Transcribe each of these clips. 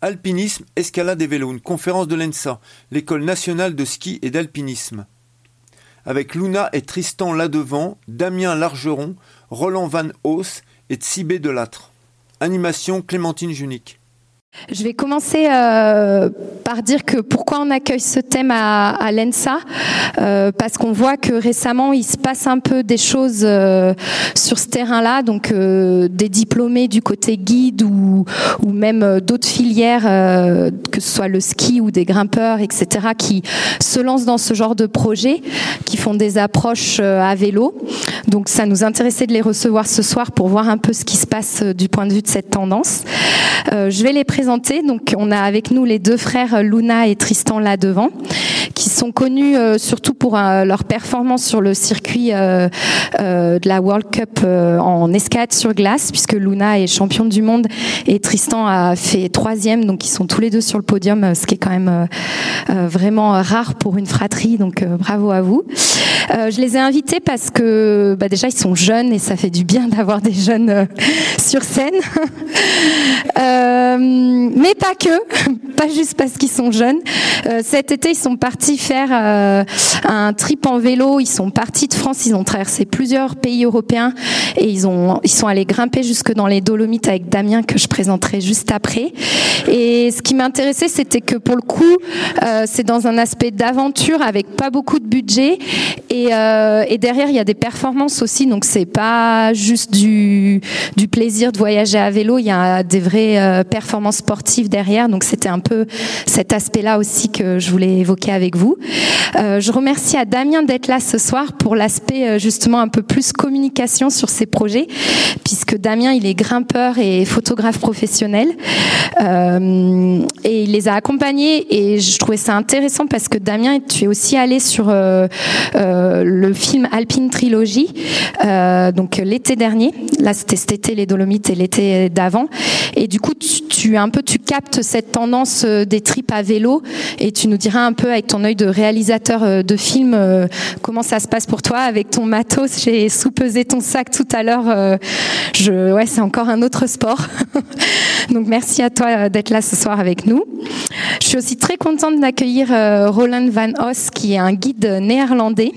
Alpinisme, escalade et vélo, une conférence de l'ENSA, l'école nationale de ski et d'alpinisme. Avec Luna et Tristan Ladevant, Damien Largeron, Roland Van Haus et Tsibé Delattre. Animation Clémentine Junique. Je vais commencer euh, par dire que pourquoi on accueille ce thème à, l'ENSA, euh, parce qu'on voit que récemment il se passe un peu des choses euh, sur ce terrain-là, donc des diplômés du côté guide ou, ou même d'autres filières, que ce soit le ski ou des grimpeurs, etc., qui se lancent dans ce genre de projet, qui font des approches à vélo. Donc ça nous intéressait de les recevoir ce soir pour voir un peu ce qui se passe du point de vue de cette tendance. je vais les présenter. Donc, on a avec nous les deux frères Luna et Tristan là devant, qui sont connus euh, surtout pour euh, leur performance sur le circuit euh, de la World Cup en escalade sur glace, puisque Luna est championne du monde et Tristan a fait troisième. Donc, ils sont tous les deux sur le podium, ce qui est quand même vraiment rare pour une fratrie. Donc, bravo à vous. je les ai invités parce que bah, déjà ils sont jeunes et ça fait du bien d'avoir des jeunes sur scène. mais pas que, pas juste parce qu'ils sont jeunes. Euh, cet été, ils sont partis faire euh, un trip en vélo. Ils sont partis de France, ils ont traversé plusieurs pays européens et ils ont, sont allés grimper jusque dans les Dolomites avec Damien que je présenterai juste après. Et ce qui m'intéressait, c'était que pour le coup, euh, c'est dans un aspect d'aventure avec pas beaucoup de budget et, euh, derrière il y a des performances aussi. Donc c'est pas juste du, plaisir de voyager à vélo. Il y a des vraies euh, performances sportive derrière. Donc c'était un peu cet aspect-là aussi que je voulais évoquer avec vous. Euh, je remercie à Damien d'être là ce soir pour l'aspect euh, justement un peu plus communication sur ces projets, puisque Damien il est grimpeur et photographe professionnel euh, et il les a accompagnés et je trouvais ça intéressant parce que Damien tu es aussi allé sur le film Alpine Trilogy donc l'été dernier. Là c'était cet été les Dolomites et l'été d'avant et du coup tu, tu un peu tu captes cette tendance euh, des tripes à vélo et tu nous diras un peu avec ton œil de réalisateur euh, de film euh, comment ça se passe pour toi avec ton matos. J'ai sous-pesé ton sac tout à l'heure. Je, ouais, c'est encore un autre sport. Donc merci à toi d'être là ce soir avec nous. Je suis aussi très contente d'accueillir Roland Van Os qui est un guide néerlandais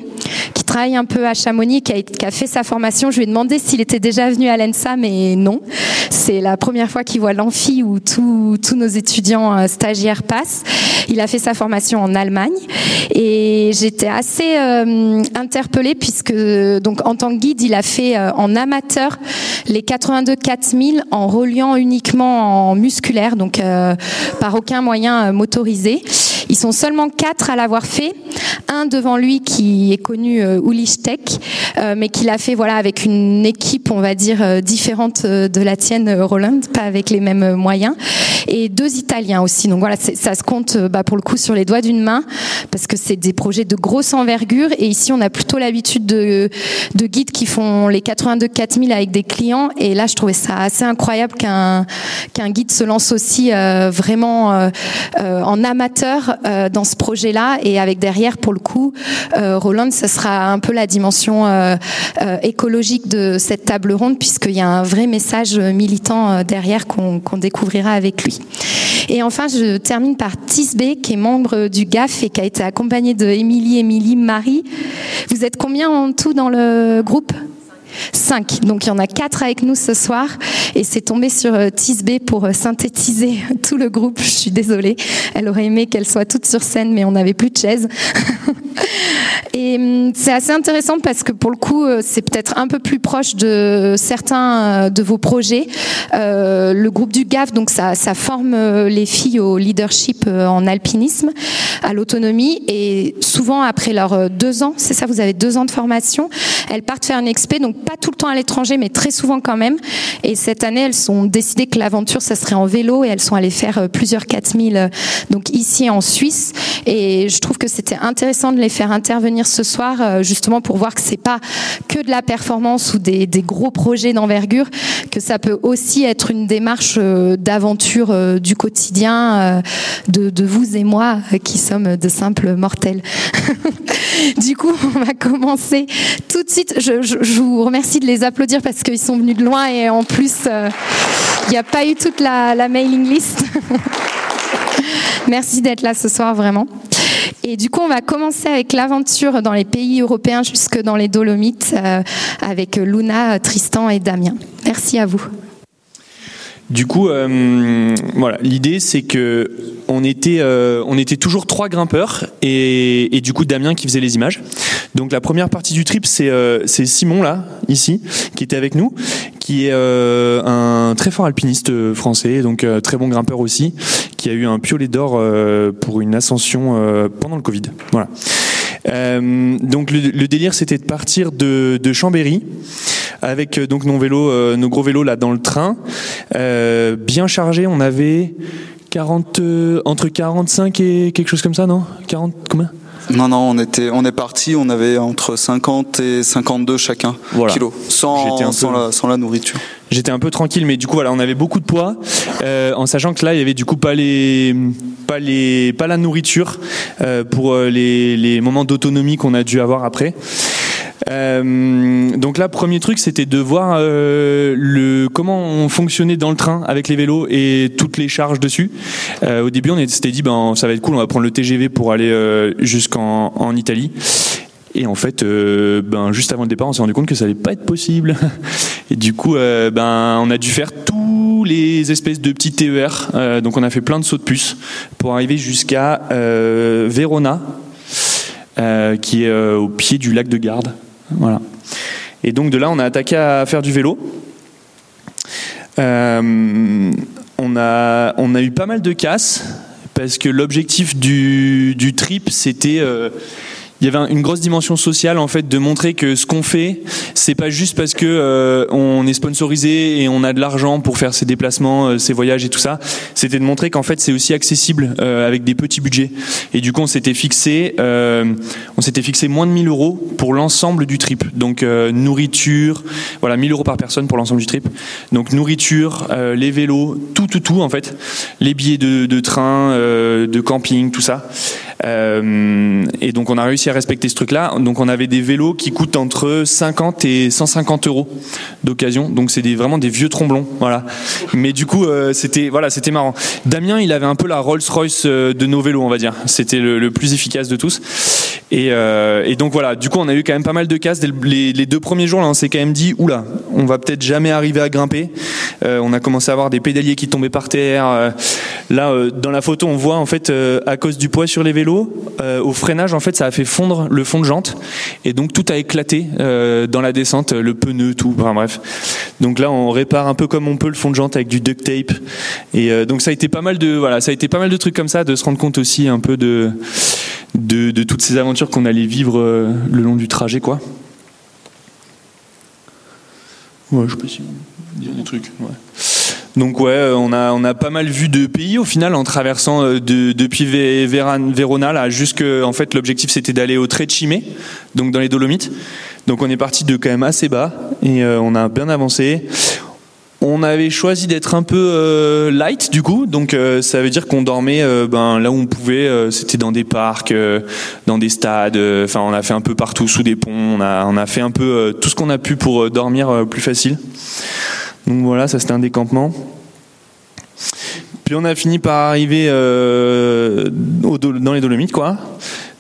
qui travaille un peu à Chamonix, qui a, qui a fait sa formation. Je lui ai demandé s'il était déjà venu à l'ENSA, mais non. C'est la première fois qu'il voit l'amphi où tous nos étudiants euh, stagiaires passent. Il a fait sa formation en Allemagne et j'étais assez euh, interpellée puisque donc en tant que guide, il a fait euh, en amateur les 82 4000 en reliant uniquement en musculaire, donc euh, par aucun moyen euh, motorisé. Ils sont seulement quatre à l'avoir fait. Un devant lui qui est connu euh, Tech, euh, mais qui l'a fait voilà avec une équipe, on va dire différente de la tienne, Roland, pas avec les mêmes moyens. Et deux Italiens aussi. Donc voilà, ça se compte bah, pour le coup sur les doigts d'une main parce que c'est des projets de grosse envergure. Et ici, on a plutôt l'habitude de, de guides qui font les 82 4000 avec des clients. Et là, je trouvais ça assez incroyable qu'un guide se lance aussi vraiment en amateur euh, dans ce projet-là et avec derrière, pour le coup, euh, Roland, ce sera un peu la dimension euh, écologique de cette table ronde puisqu'il y a un vrai message militant derrière qu'on qu'on découvrira avec lui. Et enfin, je termine par Tisbé, qui est membre du GAF et qui a été accompagné de Émilie, Émilie, Marie. Vous êtes combien en tout dans le groupe? 5. Donc il y en a quatre avec nous ce soir et c'est tombé sur euh, Tisbé pour euh, synthétiser tout le groupe. Je suis désolée. Elle aurait aimé qu'elle soit toute sur scène mais on n'avait plus de chaise. et hum, c'est assez intéressant parce que pour le coup euh, c'est peut-être un peu plus proche de certains de vos projets. Euh, le groupe du GAF donc ça, ça forme les filles au leadership en alpinisme, à l'autonomie et souvent après leurs deux ans, c'est ça, vous avez deux ans de formation, elles partent faire une expé donc pas tout le temps à l'étranger, mais très souvent quand même. Et cette année, elles ont décidé que l'aventure, ça serait en vélo et elles sont allées faire euh, plusieurs 4000 euh, donc ici en Suisse. Et je trouve que c'était intéressant de les faire intervenir ce soir, justement pour voir que c'est pas que de la performance ou des, gros projets d'envergure, que ça peut aussi être une démarche d'aventure du quotidien de, vous et moi qui sommes de simples mortels. du coup, on va commencer tout de suite. Je, vous remercie de les applaudir parce qu'ils sont venus de loin et en plus, il n'y a pas eu toute la mailing list. Merci d'être là ce soir, vraiment. Et du coup, on va commencer avec l'aventure dans les pays européens jusque dans les Dolomites euh, avec Luna, Tristan et Damien. Merci à vous. Du coup, euh, voilà, l'idée c'est que on était, euh, on était toujours trois grimpeurs et, et, du coup Damien qui faisait les images. Donc la première partie du trip c'est euh, Simon là, ici, qui était avec nous, qui est euh, un très fort alpiniste français, donc euh, très bon grimpeur aussi, qui a eu un piolet d'or euh, pour une ascension euh, pendant le Covid. Voilà. Euh, donc le, le délire c'était de partir de, de Chambéry avec euh, donc nos vélos, euh, nos gros vélos là dans le train, euh, bien chargés. On avait 40 euh, entre 45 et quelque chose comme ça, non? 40 combien? Non, non, on était, on est parti, on avait entre 50 et 52 chacun voilà. kilos, sans, peu... la, sans la nourriture. J'étais un peu tranquille, mais du coup voilà, on avait beaucoup de poids, euh, en sachant que là il y avait du coup pas les, pas les, pas la nourriture euh, pour les, les moments d'autonomie qu'on a dû avoir après. Euh, donc là, premier truc, c'était de voir euh, comment on fonctionnait dans le train avec les vélos et toutes les charges dessus. Euh, au début, on s'était dit, ben ça va être cool, on va prendre le TGV pour aller jusqu'en en Italie. Et en fait, ben juste avant le départ, on s'est rendu compte que ça allait pas être possible. Et du coup, ben on a dû faire tous les espèces de petits TER. donc on a fait plein de sauts de puce pour arriver jusqu'à Verona, qui est au pied du lac de Garde. Voilà. Et donc de là, on a attaqué à faire du vélo. Euh, on, a, eu pas mal de casses parce que l'objectif du, du, trip, c'était euh, il y avait une grosse dimension sociale en fait de montrer que ce qu'on fait c'est pas juste parce que euh, on est sponsorisé et on a de l'argent pour faire ses déplacements euh, ses voyages et tout ça. C'était de montrer qu'en fait c'est aussi accessible euh, avec des petits budgets. Et du coup on s'était fixé euh, on s'était fixé moins de 1000 euros pour l'ensemble du trip. Donc euh, nourriture voilà 1000 euros par personne pour l'ensemble du trip. Donc nourriture euh, les vélos tout tout tout en fait. Les billets de, de train de camping tout ça et donc on a réussi à respecter ce truc-là. Donc on avait des vélos qui coûtent entre 50 et 150 euros d'occasion. Donc c'est des, vraiment des vieux tromblons, voilà. Mais du coup euh, c'était voilà c'était marrant. Damien il avait un peu la Rolls-Royce de nos vélos on va dire. C'était le, plus efficace de tous. Et, euh, donc voilà. Du coup on a eu quand même pas mal de casses. Les, les deux premiers jours là on s'est quand même dit oula on va peut-être jamais arriver à grimper. Euh, on a commencé à avoir des pédaliers qui tombaient par terre. là dans la photo on voit en fait à cause du poids sur les vélos au freinage en fait ça a fait fondre le fond de jante et donc tout a éclaté euh, dans la descente, le pneu, tout, bref. Donc là, on répare un peu comme on peut le fond de jante avec du duct tape. Et euh, donc ça a été pas mal de voilà, ça a été pas mal de trucs comme ça, de se rendre compte aussi un peu de de, toutes ces aventures qu'on allait vivre euh, le long du trajet, quoi. Ouais, je peux essayer de dire des trucs. Ouais. Donc ouais, on a on a pas mal vu de pays au final en traversant de, depuis Verona là en fait l'objectif c'était d'aller au Trecime, donc dans les Dolomites. Donc on est parti de quand même assez bas et euh, on a bien avancé. On avait choisi d'être un peu euh, light du coup, donc euh, ça veut dire qu'on dormait euh, ben, là où on pouvait. C'était dans des parcs, dans des stades. Enfin, on a fait un peu partout sous des ponts. On a on a fait un peu tout ce qu'on a pu pour dormir plus facile. Donc voilà, ça c'était un décampement. Puis on a fini par arriver euh, dans les Dolomites, quoi.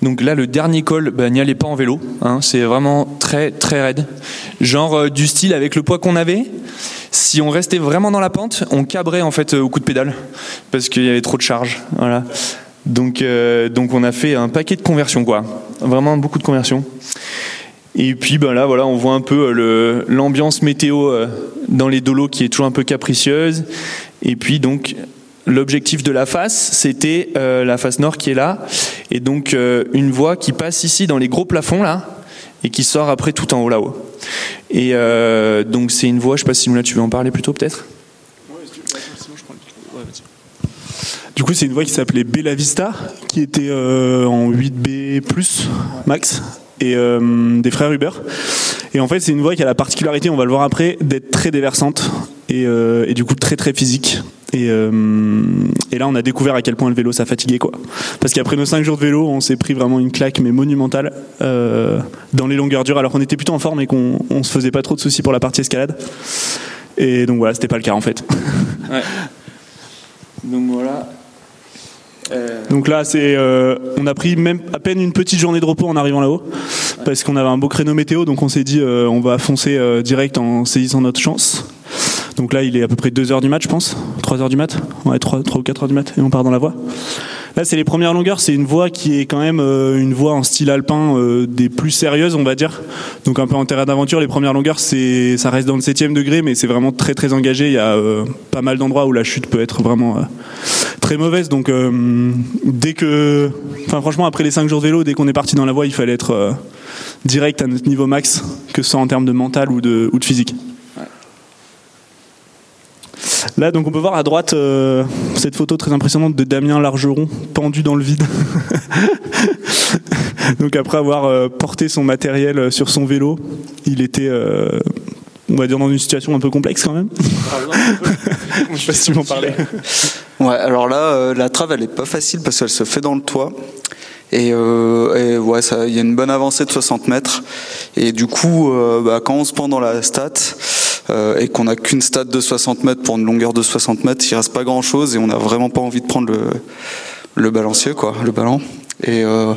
Donc là, le dernier col, bah, n'y allez pas en vélo. Hein, c'est vraiment très très raide. Genre euh, du style avec le poids qu'on avait. Si on restait vraiment dans la pente, on cabrait en fait au coup de pédale parce qu'il y avait trop de charge. Voilà. Donc euh, donc on a fait un paquet de conversions, quoi. Vraiment beaucoup de conversions. Et puis ben là, voilà, on voit un peu l'ambiance météo dans les dolos qui est toujours un peu capricieuse. Et puis donc l'objectif de la face, c'était euh, la face nord qui est là, et donc euh, une voie qui passe ici dans les gros plafonds là, et qui sort après tout en haut là-haut. Et euh, donc c'est une voie, je sais pas si Moula tu veux en parler plutôt peut-être? Du coup, c'est une voie qui s'appelait Bella Vista, qui était en 8B max, et des frères Uber. Et en fait, c'est une voie qui a la particularité, on va le voir après, d'être très déversante et, et du coup très très physique. Et, euh, et, là, on a découvert à quel point le vélo ça fatiguait, quoi. Parce qu'après nos 5 jours de vélo, on s'est pris vraiment une claque, mais monumentale, euh, dans les longueurs dures, alors qu'on était plutôt en forme et qu'on on se faisait pas trop de soucis pour la partie escalade. Et donc voilà, c'était pas le cas en fait. Ouais. Donc voilà. Euh... Donc là, c'est, euh, on a pris même à peine une petite journée de repos en arrivant là-haut, parce qu'on avait un beau créneau météo, donc on s'est dit, euh, on va foncer direct en saisissant notre chance. Donc là, il est à peu près 2h du mat, je pense. 3h du mat? Ouais, 3, 3 ou 4h du mat. Et on part dans la voie. Là, c'est les premières longueurs. C'est une voie qui est quand même euh, une voie en style alpin euh, des plus sérieuses, on va dire. Donc un peu en terrain d'aventure. Les premières longueurs, c'est, ça reste dans le 7 degré, mais c'est vraiment très très engagé. Il y a euh, pas mal d'endroits où la chute peut être vraiment très mauvaise. Donc dès que, enfin franchement, après les 5 jours de vélo, dès qu'on est parti dans la voie, il fallait être direct à notre niveau max, que ce soit en termes de mental ou de physique. Là, donc on peut voir à droite euh, cette photo très impressionnante de Damien Largeron pendu dans le vide. donc après avoir euh, porté son matériel sur son vélo, il était, euh, on va dire, dans une situation un peu complexe quand même. Je sais pas si tu m'en parlais. Ouais, alors là, la trave, elle est pas facile parce qu'elle se fait dans le toit. Et, euh, et ouais, il y a une bonne avancée de 60 mètres. Et du coup, euh, bah, quand on se prend dans la stat euh, et qu'on n'a qu'une stat de 60 mètres pour une longueur de 60 mètres, il reste pas grand chose et on n'a vraiment pas envie de prendre le, balancier, quoi, le ballon. Et, euh,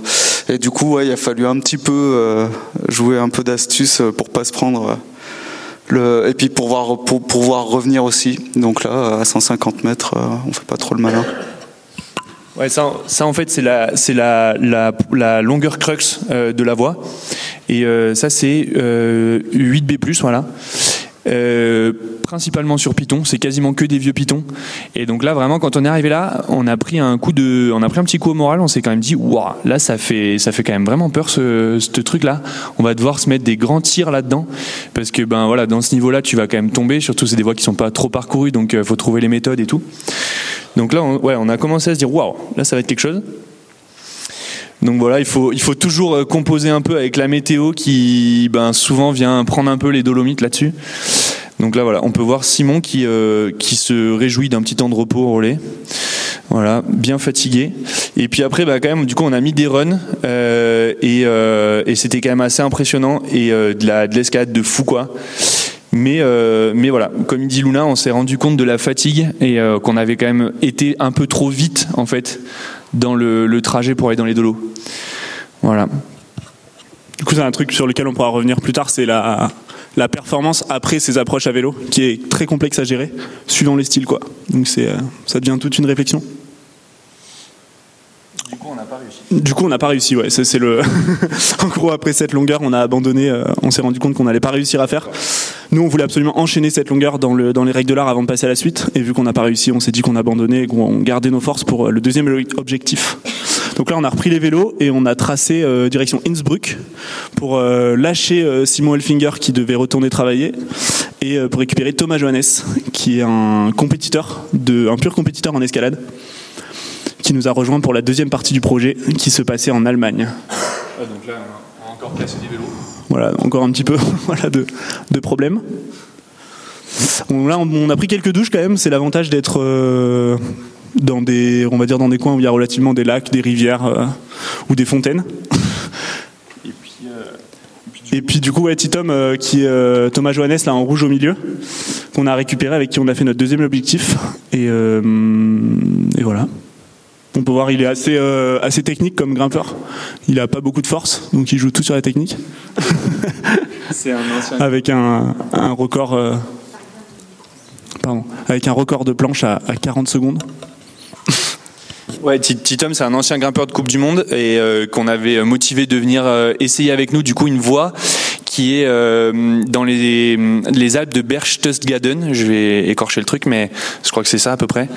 et du coup, ouais, il a fallu un petit peu euh, jouer un peu d'astuce pour pas se prendre. Et puis pour voir, pour pouvoir revenir aussi. Donc là, à 150 mètres, on fait pas trop le malin. Ouais, ça, ça en fait c'est la c'est la, longueur crux euh, de la voie et euh, ça c'est euh, 8B+ voilà. Euh, principalement sur Python, c'est quasiment que des vieux Python. Et donc là, vraiment, quand on est arrivé là, on a pris un coup de, on a pris un petit coup au moral. On s'est quand même dit, waouh, là, ça fait, ça fait quand même vraiment peur ce, ce truc-là. On va devoir se mettre des grands tirs là-dedans, parce que ben voilà, dans ce niveau-là, tu vas quand même tomber. Surtout, c'est des voies qui sont pas trop parcourues, donc euh, faut trouver les méthodes et tout. Donc là, on, ouais, on a commencé à se dire, waouh, là, ça va être quelque chose. Donc voilà, il faut, il faut toujours euh, composer un peu avec la météo qui ben, souvent vient prendre un peu les dolomites là-dessus. Donc là voilà, on peut voir Simon qui, euh, qui se réjouit d'un petit temps de repos au relais. Voilà, bien fatigué. Et puis après, bah, quand même, du coup, on a mis des runs euh, et, euh, et c'était quand même assez impressionnant et euh, de la de l'escalade de fou quoi. Mais, euh, mais voilà, comme dit Luna, on s'est rendu compte de la fatigue et euh, qu'on avait quand même été un peu trop vite en fait dans le, le trajet pour aller dans les dolos. Voilà. Du coup, c'est un truc sur lequel on pourra revenir plus tard, c'est la, la performance après ces approches à vélo, qui est très complexe à gérer, suivant les styles, quoi. Donc c'est, euh, ça devient toute une réflexion. Du coup, on n'a pas. Du coup, on n'a pas réussi, ouais. C'est le. en gros, après cette longueur, on a abandonné. euh, on s'est rendu compte qu'on n'allait pas réussir à faire. Nous, on voulait absolument enchaîner cette longueur dans, le, dans les règles de l'art avant de passer à la suite. Et vu qu'on n'a pas réussi, on s'est dit qu'on abandonnait et qu'on gardait nos forces pour euh, le deuxième objectif. Donc là, on a repris les vélos et on a tracé euh, direction Innsbruck pour lâcher Simon Elfinger qui devait retourner travailler et pour récupérer Thomas Johannes qui est un compétiteur, un pur compétiteur en escalade qui nous a rejoint pour la deuxième partie du projet qui se passait en Allemagne. donc là, on a encore cassé des vélos. Voilà, encore un petit peu voilà, de, de problèmes. On, là, on, a pris quelques douches quand même. C'est l'avantage d'être euh, dans des, on va dire dans des coins où il y a relativement des lacs, des rivières euh, ou des fontaines. Et puis, euh, Et puis du coup, ouais, Titom, qui Thomas Johannes là en rouge au milieu, qu'on a récupéré avec qui on a fait notre deuxième objectif. Et, et voilà. On peut voir, il est assez, euh, assez technique comme grimpeur. Il a pas beaucoup de force, donc il joue tout sur la technique. c'est un ancien. avec un, un record euh, pardon, avec un record de planche à, à 40 secondes. Ouais, Ti- Titom, c'est un ancien grimpeur de Coupe du Monde et euh, qu'on avait motivé de venir euh, essayer avec nous, du coup, une voie qui est euh, dans les, les Alpes de Berchtesgaden. Je vais écorcher le truc, mais je crois que c'est ça à peu près.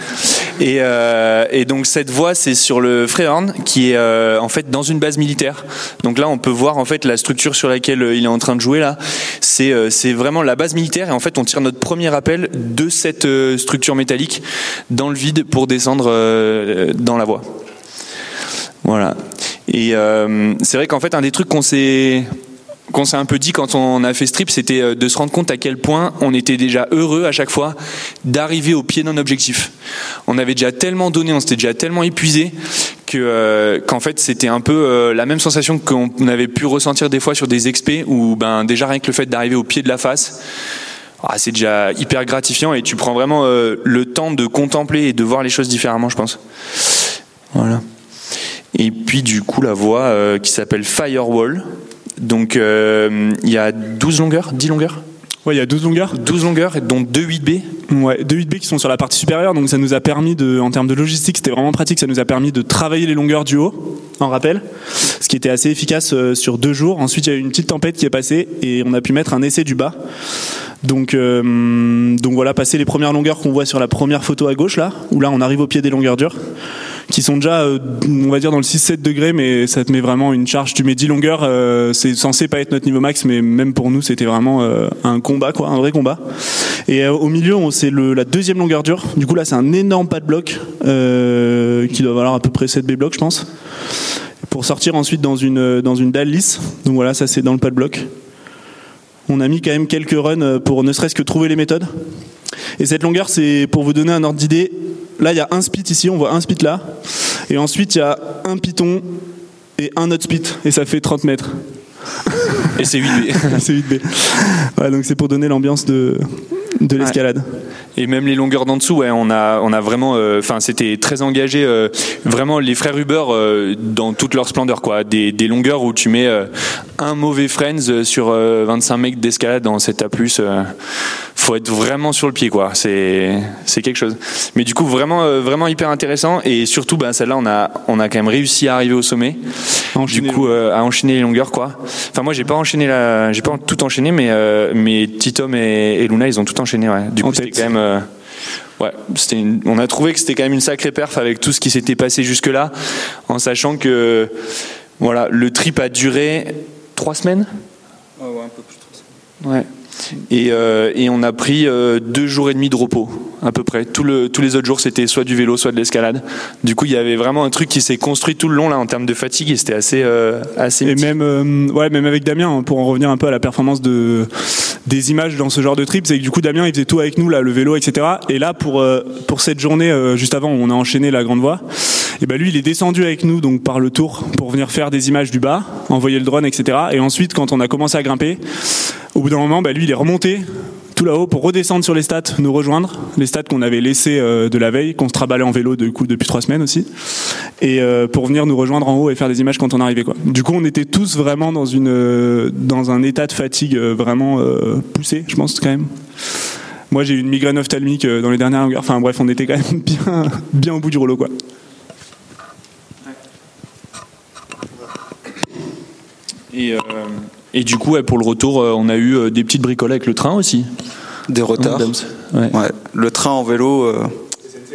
Et, euh, donc cette voie, c'est sur le Freyhorn, qui est euh, en fait dans une base militaire. Donc là, on peut voir en fait la structure sur laquelle il est en train de jouer là. C'est vraiment la base militaire et en fait, on tire notre premier appel de cette structure métallique dans le vide pour descendre dans la voie. Voilà. Et c'est vrai qu'en fait, un des trucs qu'on s'est qu'on s'est un peu dit quand on a fait strip, c'était euh, de se rendre compte à quel point on était déjà heureux à chaque fois d'arriver au pied d'un objectif. On avait déjà tellement donné, on s'était déjà tellement épuisé que euh, qu'en fait c'était un peu euh, la même sensation qu'on avait pu ressentir des fois sur des expés où ben déjà rien que le fait d'arriver au pied de la face, ah, c'est déjà hyper gratifiant et tu prends vraiment le temps de contempler et de voir les choses différemment, je pense. Voilà. Et puis du coup la voix qui s'appelle Firewall donc euh, il y a 12 longueurs, 10 longueurs Ouais, il y a 12 longueurs. 12 longueurs, dont 2 8B. Ouais, 2 8B qui sont sur la partie supérieure, donc ça nous a permis de, en termes de logistique, c'était vraiment pratique, ça nous a permis de travailler les longueurs du haut, en rappel, ce qui était assez efficace euh, sur deux jours. Ensuite, il y a eu une petite tempête qui est passée et on a pu mettre un essai du bas. Donc, euh, donc voilà, passer les premières longueurs qu'on voit sur la première photo à gauche là, où là on arrive au pied des longueurs dures qui sont déjà, euh, on va dire, dans le 6-7 degrés, mais ça te met vraiment une charge. Tu mets 10 longueurs, euh, c'est censé pas être notre niveau max, mais même pour nous, c'était vraiment un combat, quoi, un vrai combat. Et au milieu, c'est la deuxième longueur dure. Du coup, là, c'est un énorme pas de bloc qui doit valoir à peu près 7 B blocs, je pense, pour sortir ensuite dans une dans une dalle lisse. Donc voilà, ça c'est dans le pas de bloc. On a mis quand même quelques runs pour ne serait-ce que trouver les méthodes. Et cette longueur, c'est pour vous donner un ordre d'idée, Là, il y a un spit ici, on voit un spit là. Et ensuite, il y a un piton et un autre spit. Et ça fait 30 mètres. Et c'est 8B. c'est 8B. Ouais, donc c'est pour donner l'ambiance de, de l'escalade. Et même les longueurs d'en dessous, ouais, on a, on a vraiment, euh, enfin, c'était très engagé, euh, vraiment les frères Uber euh, dans toute leur splendeur, quoi. Des, des longueurs où tu mets un mauvais friends sur 25 mecs d'escalade dans cette A+. faut être vraiment sur le pied, quoi. C'est, c'est quelque chose. Mais du coup, vraiment, vraiment hyper intéressant. Et surtout, bah, celle-là, on a, on a quand même réussi à arriver au sommet. du coup, à enchaîner les longueurs, quoi. Enfin, moi, j'ai pas enchaîné la, j'ai pas tout enchaîné, mais, mais Titom et, et, Luna, ils ont tout enchaîné, ouais. Du coup, c'était quand même euh, ouais, on a trouvé que c'était quand même une sacrée perf avec tout ce qui s'était passé jusque-là, en sachant que voilà, le trip a duré trois semaines? ouais, un peu plus de trois semaines. Ouais. Et, euh, et, on a pris euh, deux jours et demi de repos, à peu près. Tout le, tous les autres jours, c'était soit du vélo, soit de l'escalade. Du coup, il y avait vraiment un truc qui s'est construit tout le long là en termes de fatigue et c'était assez, euh, assez. Et même, ouais, même avec Damien, hein, pour en revenir un peu à la performance de des images dans ce genre de trip, c'est que du coup Damien il faisait tout avec nous là, le vélo, etc. Et là pour pour cette journée juste avant, où on a enchaîné la grande voie. Et ben lui, il est descendu avec nous donc par le tour pour venir faire des images du bas, envoyer le drone, etc. Et ensuite, quand on a commencé à grimper, au bout d'un moment, bah, lui, il est remonté tout là-haut pour redescendre sur les stats, nous rejoindre, les stats qu'on avait laissés euh, de la veille, qu'on se traballait en vélo de coup depuis trois semaines aussi, et euh, pour venir nous rejoindre en haut et faire des images quand on arrivait. Du coup, on était tous vraiment dans une euh, dans un état de fatigue vraiment poussé, je pense quand même. Moi, j'ai eu une migraine ophtalmique dans les dernières longueurs. Enfin bref, on était quand même bien bien au bout du rouleau quoi. Et et du coup, pour le retour, euh, on a eu euh, des petites bricoles avec le train aussi. Des retards. Ouais. Le train en vélo, euh,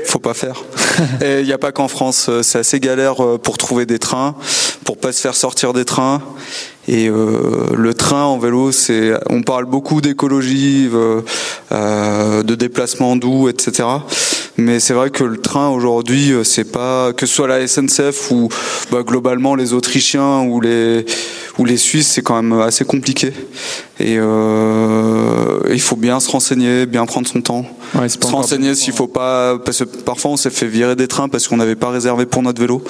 faut pas faire. Et il n'y a pas qu'en France, c'est assez galère pour trouver des trains, pour pas se faire sortir des trains. Et le train en vélo, c'est, on parle beaucoup d'écologie, de déplacement doux, etc. Mais c'est vrai que le train aujourd'hui, c'est pas que ce soit la SNCF ou bah, globalement les Autrichiens ou les ou les Suisses, c'est quand même assez compliqué. Et euh, il faut bien se renseigner, bien prendre son temps. se renseigner s'il faut pas, parce que parfois on s'est fait virer des trains parce qu'on n'avait pas réservé pour notre vélo.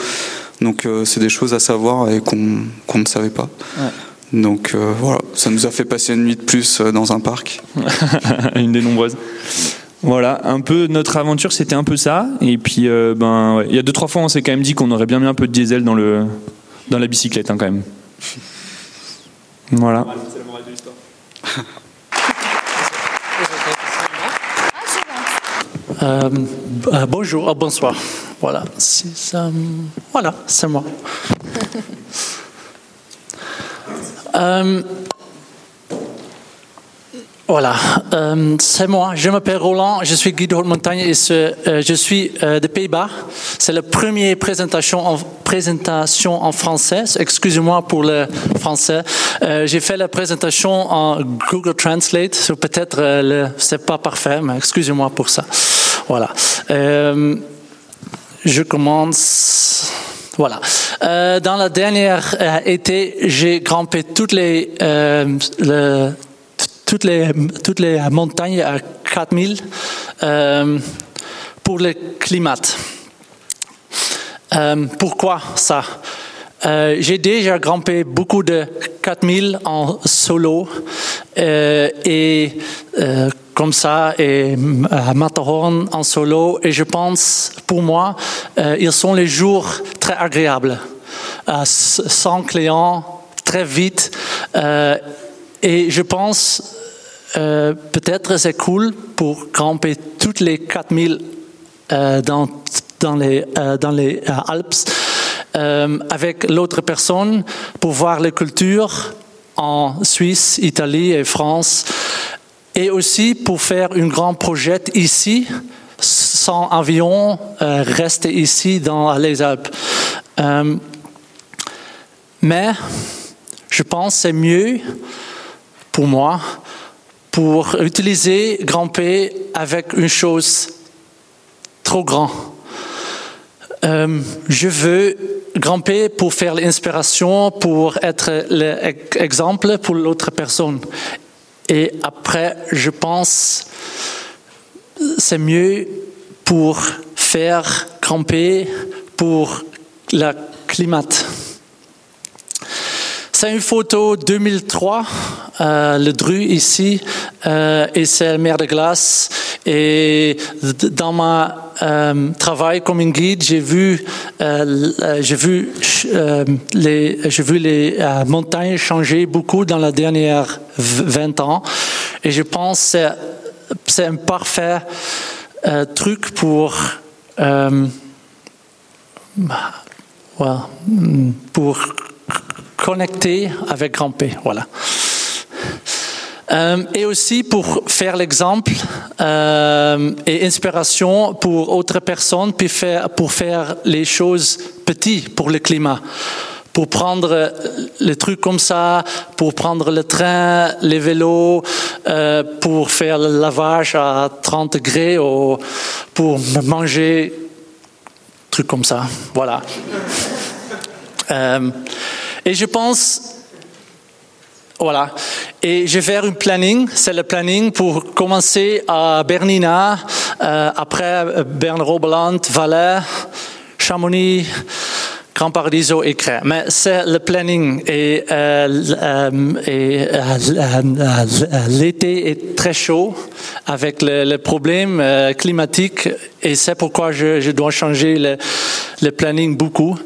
Donc euh, c'est des choses à savoir et qu'on ne savait pas. Donc euh, voilà, ça nous a fait passer une nuit de plus dans un parc. une des nombreuses. Voilà, un peu notre aventure, c'était un peu ça. Et puis, ben, il y a deux trois fois, on s'est quand même dit qu'on aurait bien mis un peu de diesel dans le dans la bicyclette, hein, quand même. Voilà. Euh, euh, bonjour, euh, bonsoir. Voilà, c'est voilà, c'est moi. euh, voilà, euh, c'est moi. Je m'appelle Roland, je suis guide de montagne et euh, je suis des Pays-Bas. C'est la première présentation en, présentation en français. Excusez-moi pour le français. J'ai fait la présentation en Google Translate. Peut-être le c'est pas parfait, mais excusez-moi pour ça. Voilà. je commence. Voilà. Euh, dans la dernière euh, été, j'ai grimpé toutes les, euh, le, toutes les toutes les montagnes à 4000 euh, pour le climat. Pourquoi ça? Euh, J'ai déjà grimpé beaucoup de 4000 en solo euh, et euh, comme ça et à Matterhorn en solo et je pense pour moi euh, ils sont les jours très agréables. Euh, sans clients très vite euh, et je pense euh, peut-être c'est cool pour grimper toutes les 4000 euh, dans, dans les, euh, dans les euh, Alpes euh, avec l'autre personne pour voir les cultures en Suisse, Italie et France et aussi pour faire un grand projet ici sans avion, euh, rester ici dans les Alpes. Euh, mais je pense que c'est mieux pour moi pour utiliser grimper avec une chose trop grande. Euh, je veux grimper pour faire l'inspiration, pour être l'exemple pour l'autre personne. Et après, je pense c'est mieux pour faire grimper pour le climat. C'est une photo 2003, euh, le Dru ici, euh, et c'est la mer de glace. Et dans mon euh, travail comme un guide, j'ai vu, euh, j'ai vu, euh, les, j'ai vu les euh, montagnes changer beaucoup dans les dernières 20 ans. Et je pense que c'est un parfait euh, truc pour euh, pour connecter avec Grand P. Voilà. Euh, et aussi pour faire l'exemple euh, et inspiration pour autres personnes, puis faire, pour faire les choses petites pour le climat. Pour prendre les trucs comme ça, pour prendre le train, les vélos, euh, pour faire le lavage à 30 degrés, ou pour manger, trucs comme ça. Voilà. Et je pense, voilà, et je vais faire un planning, c'est le planning pour commencer à Bernina, euh, après Bern-Robeland, Valais, Chamonix, Grand Paradiso et Cré. Mais c'est le planning et, euh, euh, euh, l'été est très chaud avec le, le problème euh, climatique et c'est pourquoi je, dois changer le planning beaucoup.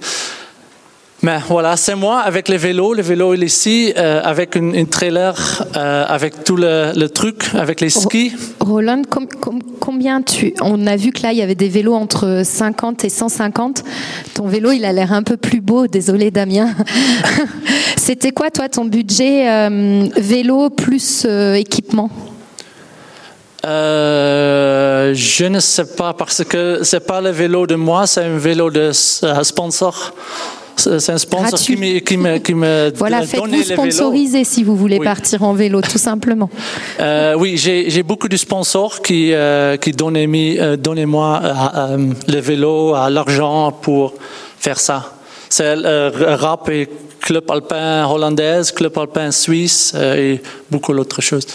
Mais voilà, c'est moi avec le vélo. Le vélo est ici, euh, avec une, une trailer, euh, avec tout le, le, truc, avec les skis. Roland, com, com, combien tu. On a vu que là, il y avait des vélos entre 50 et 150. Ton vélo, il a l'air un peu plus beau. Désolé, Damien. C'était quoi, toi, ton budget euh, vélo plus équipement? Euh, je ne sais pas parce que c'est pas le vélo de moi, c'est un vélo de sponsor. C'est un sponsor Gratuit. qui me, qui me, qui me voilà, faites-vous sponsoriser si vous voulez Oui. partir en vélo, tout simplement. Euh, oui, j'ai beaucoup de sponsors qui, euh, qui donnaient, mi- euh, moi euh, euh, le vélo, l'argent pour faire ça. C'est rap et club alpin hollandaise, club alpin suisse et beaucoup d'autres choses.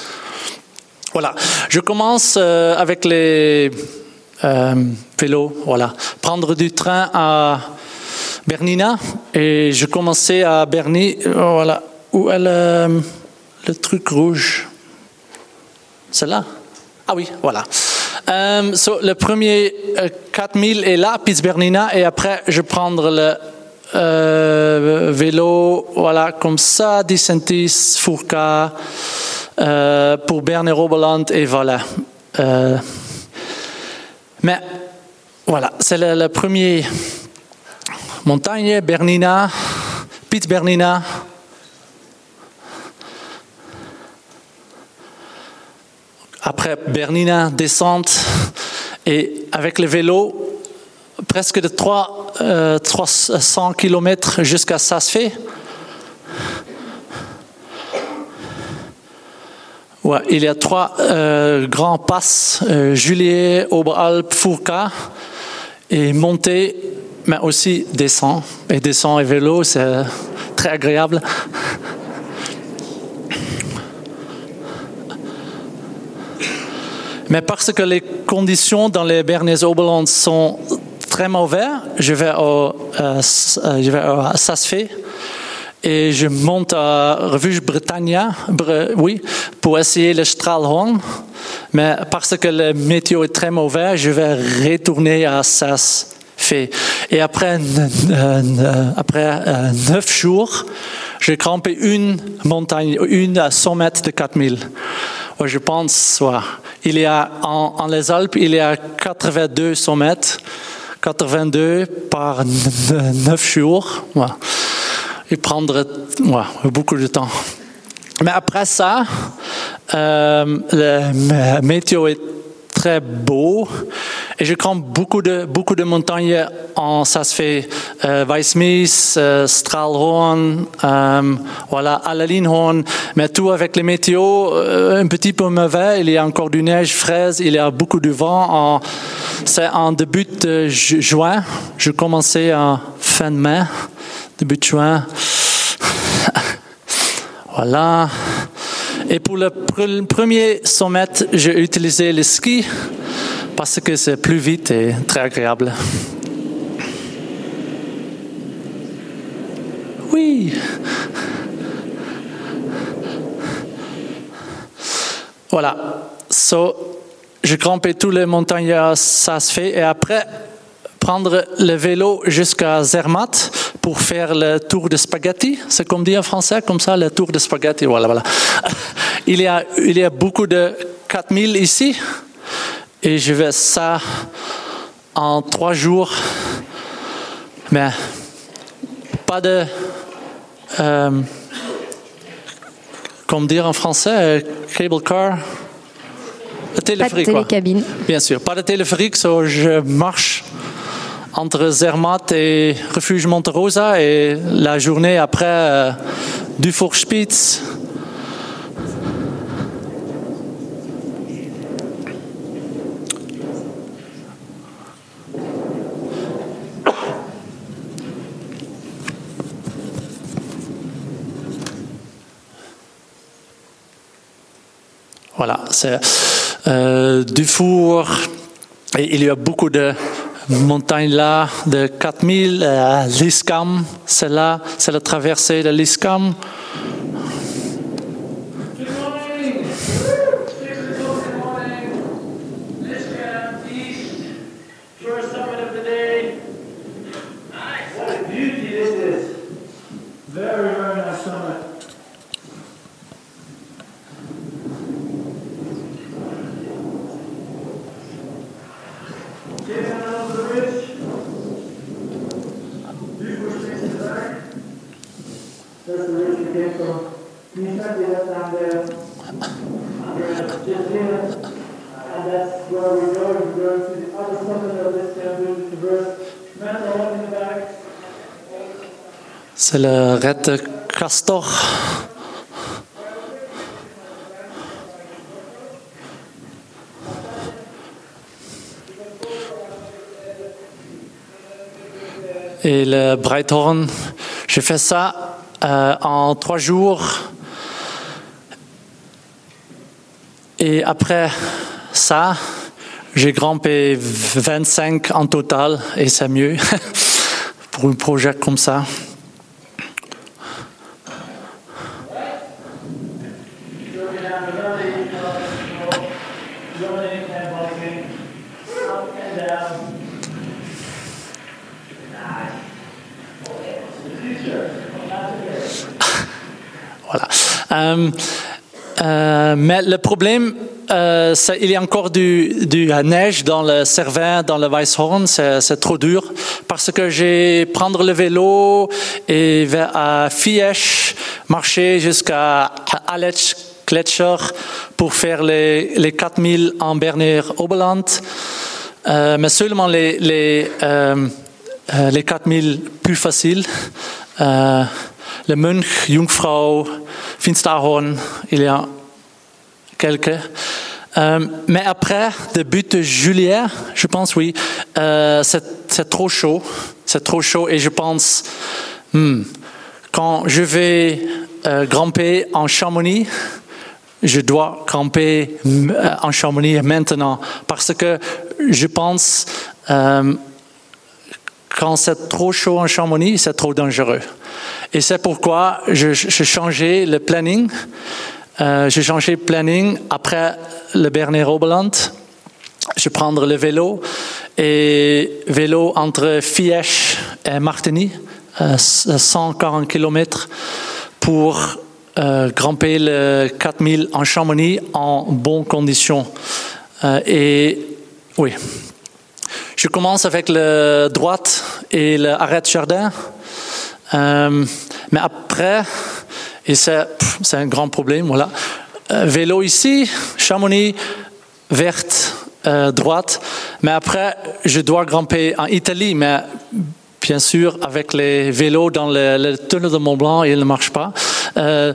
Voilà. Je commence avec les vélos. Voilà. Prendre du train à Bernina? Et je commençais à Berny. euh, Voilà. Où est le, le truc rouge C'est là Ah oui, voilà. Euh, le premier euh, 4000 est là, Pitts Bernina, et après je prendre le euh, vélo, voilà, comme ça, Dicentis, Fourca, euh, pour Berne et et voilà. Euh, mais voilà, c'est le premier montagne, Bernina, Pitts Bernina. Après Bernina, descente, et avec le vélo, presque de 3, euh, 300 km jusqu'à Sasfé. Ouais, il y a trois euh, grands passes, euh, Juliet, Oberalp, Fourca, et monter mais aussi descend. Et descend et vélo, c'est très agréable. Mais parce que les conditions dans les Bernese Oberland sont très mauvaises, je vais au, euh, vais à Sasfé et je monte à Refuge Britannia, oui, pour essayer le Stralhorn. Mais parce que le météo est très mauvais, je vais retourner à Et après, après neuf jours, j'ai grimpé une montagne, une à 100 mètres de 4000. Je pense, il y a en, les Alpes, il y a 82 sommets, 82 par 9 jours. Il prendrait beaucoup de temps. Mais après ça, euh, le météo est très beau. Et je compte beaucoup de, beaucoup de montagnes en, ça se fait, euh, Weissmis, euh, Stralhorn, euh, voilà, Alalinhorn, mais tout avec les météos, euh, un petit peu mauvais. Il y a encore du neige fraise, il y a beaucoup de vent. c'est en début de juin. Je commençais en fin de mai, début juin. voilà. Et pour le premier sommet, j'ai utilisé le ski parce que c'est plus vite et très agréable. Oui. Voilà. So, je grimpais tous les montagnes, se fait. Et après, prendre le vélo jusqu'à Zermatt pour faire le tour de spaghetti. C'est comme dit en français, comme ça, le tour de spaghetti. Voilà, voilà. Il y a, il y a beaucoup de 4000 ici. Et je vais ça en trois jours. Mais pas de. Euh, comme dire en français, cable car. Téléphérique, pas de télécabine. Bien sûr, pas de téléphérique, so je marche entre Zermatt et Refuge Monterosa et la journée après euh, Dufourspitz. Voilà, c'est euh, Dufour. Et il y a beaucoup de montagne là de 4000, euh, l'Iskam, c'est là, c'est la traversée de l'Iskam. C'est le Red Castor. Et le Breithorn, j'ai fait ça euh, en trois jours. Et après ça, j'ai grimpé 25 en total et c'est mieux pour un projet comme ça. Voilà. Euh, mais le problème, euh, il y a encore du, neige dans le Cervin, dans le Weisshorn, c'est trop dur. Parce que j'ai prendre le vélo et vers à Fiech, marcher jusqu'à Aletsch, Gletscher pour faire les, les 4000 en Berner Oberland, euh, mais seulement les, les, euh, les 4000 plus faciles. Le Mönch, Jungfrau, Finsterhorn, il y a quelques. Euh, mais après, début de juillet, je pense, oui, euh, c'est trop chaud. c'est trop chaud et je pense, hmm, quand je vais euh, grimper en Chamonix, je dois camper euh, en Chamonix maintenant parce que je pense quand c'est trop chaud en Chamonix, c'est trop dangereux. Et c'est pourquoi j'ai changé le planning. Euh, j'ai changé le planning après le Berner Oberland. Je prends le vélo et vélo entre Fièche et Martigny, 140 km pour euh, grimper le 4000 en Chamonix en bonnes conditions. Euh, et oui, je commence avec la droite et l'arrêt jardin. Euh, mais après, et c'est un grand problème, voilà. Euh, vélo ici, Chamonix, verte, euh, droite. Mais après, je dois grimper en Italie, mais bien sûr, avec les vélos dans le, tunnel de Mont Blanc, il ne marche pas. Euh,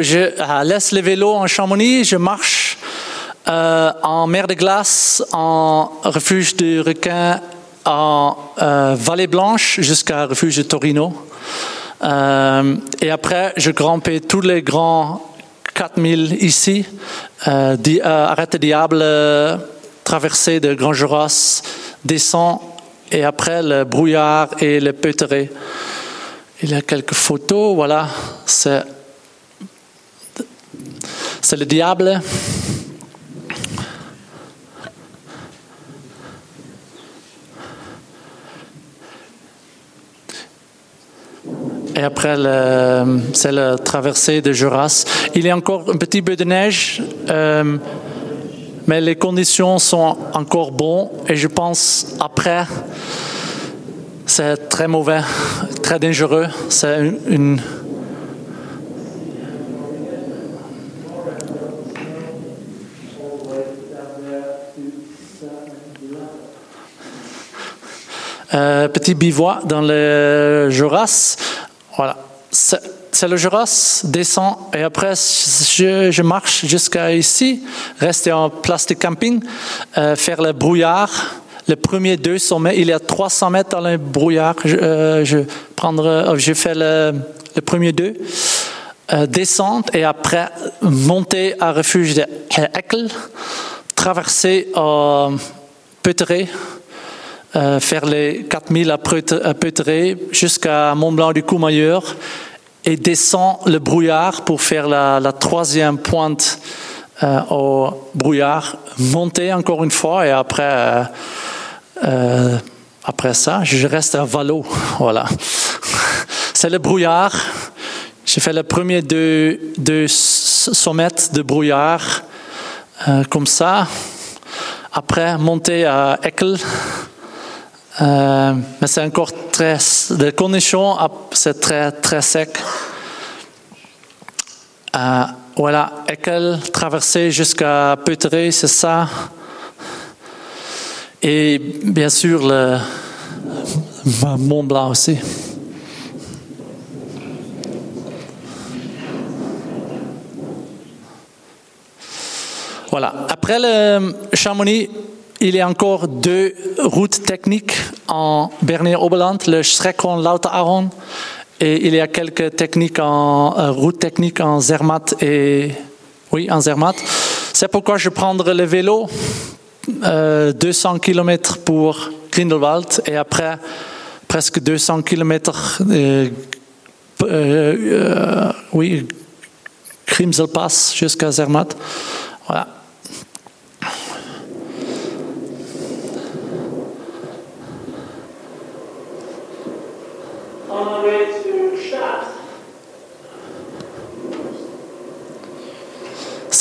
je laisse les vélos en Chamonix, je marche en mer de glace, en refuge de requins, en vallée blanche jusqu'à refuge de Torino. Euh, et après, je grimpais tous les grands 4000 ici, euh, euh, arrêt diable, euh, traversée de Grand Joras, descend, et après le brouillard et le peuteret. Il y a quelques photos, voilà, c'est le diable. Et après, c'est la traversée de Juras. Il y a encore un petit peu de neige, euh, mais les conditions sont encore bonnes. Et je pense, après, c'est très mauvais, très dangereux. C'est une, euh, petit bivouac dans le Juras. Voilà. C'est le Juras, descend et après je, marche jusqu'à ici, rester en place de camping, euh, faire le brouillard. Les premiers deux sommets, il y a 300 mètres dans le brouillard. Je, euh, je, euh, fais le, premier deux. descendre et après monter à refuge de Eckel, traverser à Peuteret, euh, faire les 4000 à Peuteret jusqu'à Mont-Blanc du Courmayeur et descend le brouillard pour faire la, troisième pointe euh, au brouillard, monter encore une fois et après, euh, après ça, je reste à Valo. Voilà. C'est le brouillard. J'ai fait le premier deux, deux sommets de brouillard comme ça. Après, monter à Eckel. Euh, mais c'est encore très. Les conditions, c'est très, très sec. Euh, voilà, Eckel, traversée jusqu'à Peuteret, c'est ça? Et bien sûr, le Mont Blanc aussi. Voilà. Après le Chamonix, il y a encore deux routes techniques en Berner Oberland, le Schreckon Lauter et il y a quelques techniques en euh, route technique en Zermatt et oui, en Zermatt. C'est pourquoi je prendrai le vélo 200 euh, km pour Grindelwald et après presque 200 km euh, euh, oui, Grimselpass jusqu'à Zermatt. Voilà.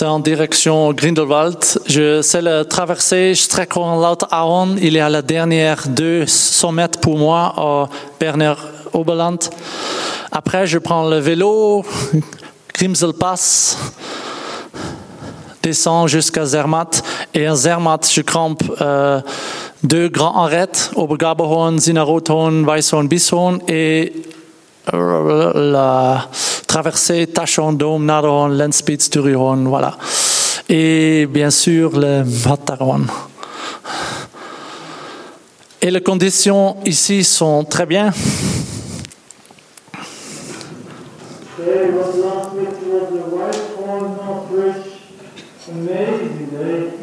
C'est en direction Grindelwald. Je sais le traverser Streckenlaut-Aron. Il y a la dernière deux sommets pour moi au Berner Oberland. Après, je prends le vélo, Grimselpass, descends jusqu'à Zermatt. Et à Zermatt, je campe euh, deux grands arrêts, Obergaberhorn, Zinarothorn, Weisshorn, Bisshorn et la traversée Tachon, Dom, Naderhorn, Lenzspitz, Durihorn, voilà. Et bien sûr le Matterhorn. Et les conditions ici sont très bien. Amazing day.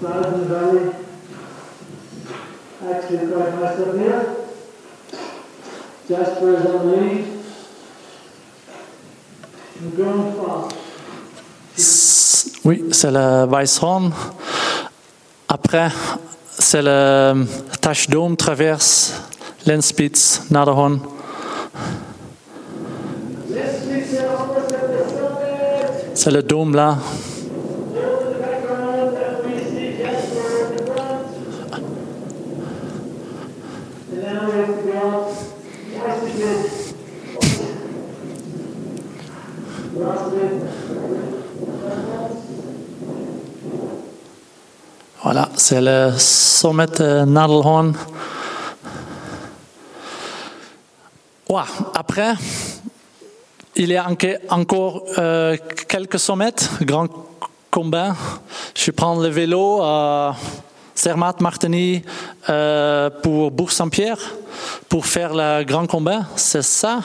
Valley. Actually quite nice up here. Oui, c'est le Weisshorn. Après, c'est le Tache Dome traverse Lenspitz, Naderhorn. C'est le dôme là. Over the background and we see Jasper in the front. And now we have to go out. Twice again. Last bit. Voilà, c'est le sommet de Nadelhorn. Après, il y a encore euh, quelques sommets, grand combat. Je prends le vélo à Zermatt, Martigny euh, pour Bourg-Saint-Pierre pour faire le grand combat. C'est ça.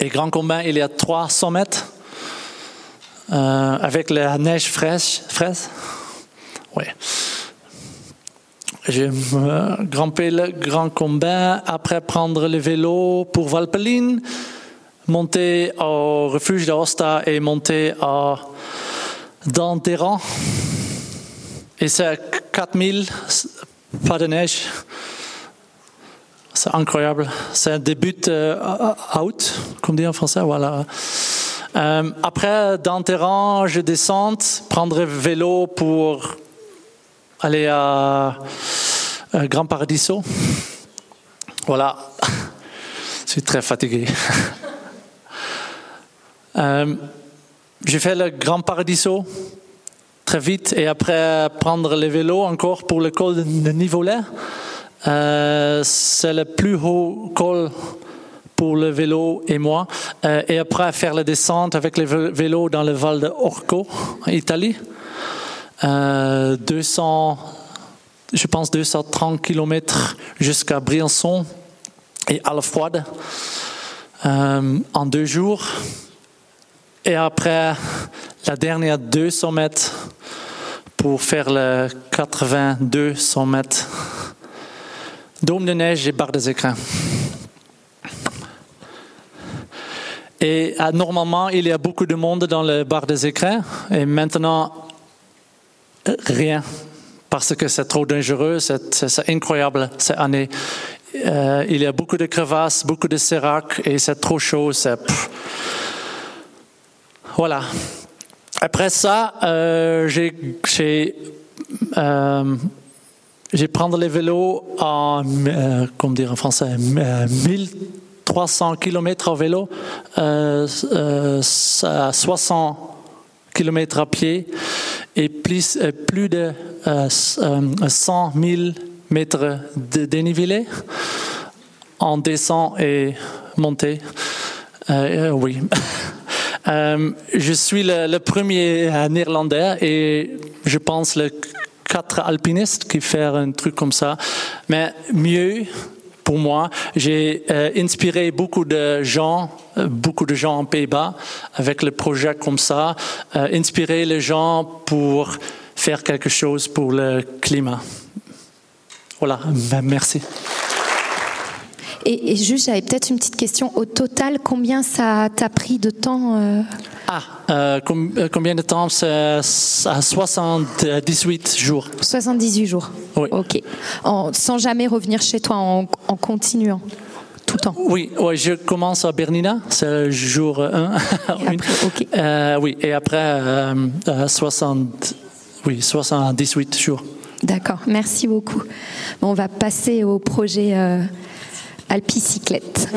Et grand combat, il y a trois sommets. Euh, avec la neige fraîche, fraîche? Oui. J'ai euh, grimpé le grand combat, après prendre le vélo pour Valpeline, monter au refuge d'Osta et monter à Danteran. Et c'est à 4000, pas de neige. C'est incroyable. C'est un début euh, out, comme dit en français. Voilà. Euh, après, le terrain, je descends, prendre vélo pour aller à, à Grand Paradiso. Voilà. Je suis très fatigué. Euh, J'ai fait le Grand Paradiso très vite et après prendre le vélo encore pour le col de Nivolet. Euh, C'est le plus haut col pour le vélo et moi. Euh, et après faire la descente avec le vé- vélo dans le Val de Orco, en Italie. Euh, 200, je pense 230 km jusqu'à Briançon et à la Froide euh, en deux jours. Et après la dernière 200 mètres pour faire le 82 100 mètres. Dôme de neige et barre des écrins. Et ah, normalement, il y a beaucoup de monde dans le bar des écrins. Et maintenant, rien. Parce que c'est trop dangereux, c'est incroyable cette année. Euh, il y a beaucoup de crevasses, beaucoup de séracs, et c'est trop chaud. Voilà. Après ça, euh, j'ai euh, pris le vélo en, euh, comment dire en français, euh, 1000 300 km en vélo, euh, euh 60 km à pied et plus, euh, de euh, 100 000 mètres de dénivelé en descente et montée. oui. je suis le, premier néerlandais et je pense le quatre alpinistes qui font un truc comme ça. Mais mieux, pour moi, j'ai euh, inspiré beaucoup de gens, euh, beaucoup de gens en Pays-Bas avec le projet comme ça, euh, inspirer les gens pour faire quelque chose pour le climat. Voilà, merci. Et, et juste, j'avais peut-être une petite question. Au total, combien ça t'a pris de temps euh, Ah, euh, com- euh, combien de temps? C'est à 78 jours. 78 jours. Oui. Ok. En- sans jamais revenir chez toi en, en continuant tout le temps? Oui, ouais, je commence à Bernina, c'est le jour 1. après, ok. oui, et après euh, euh, 60, oui, 78 jours. D'accord. Merci beaucoup. Bon, on va passer au projet euh, Alpicyclette.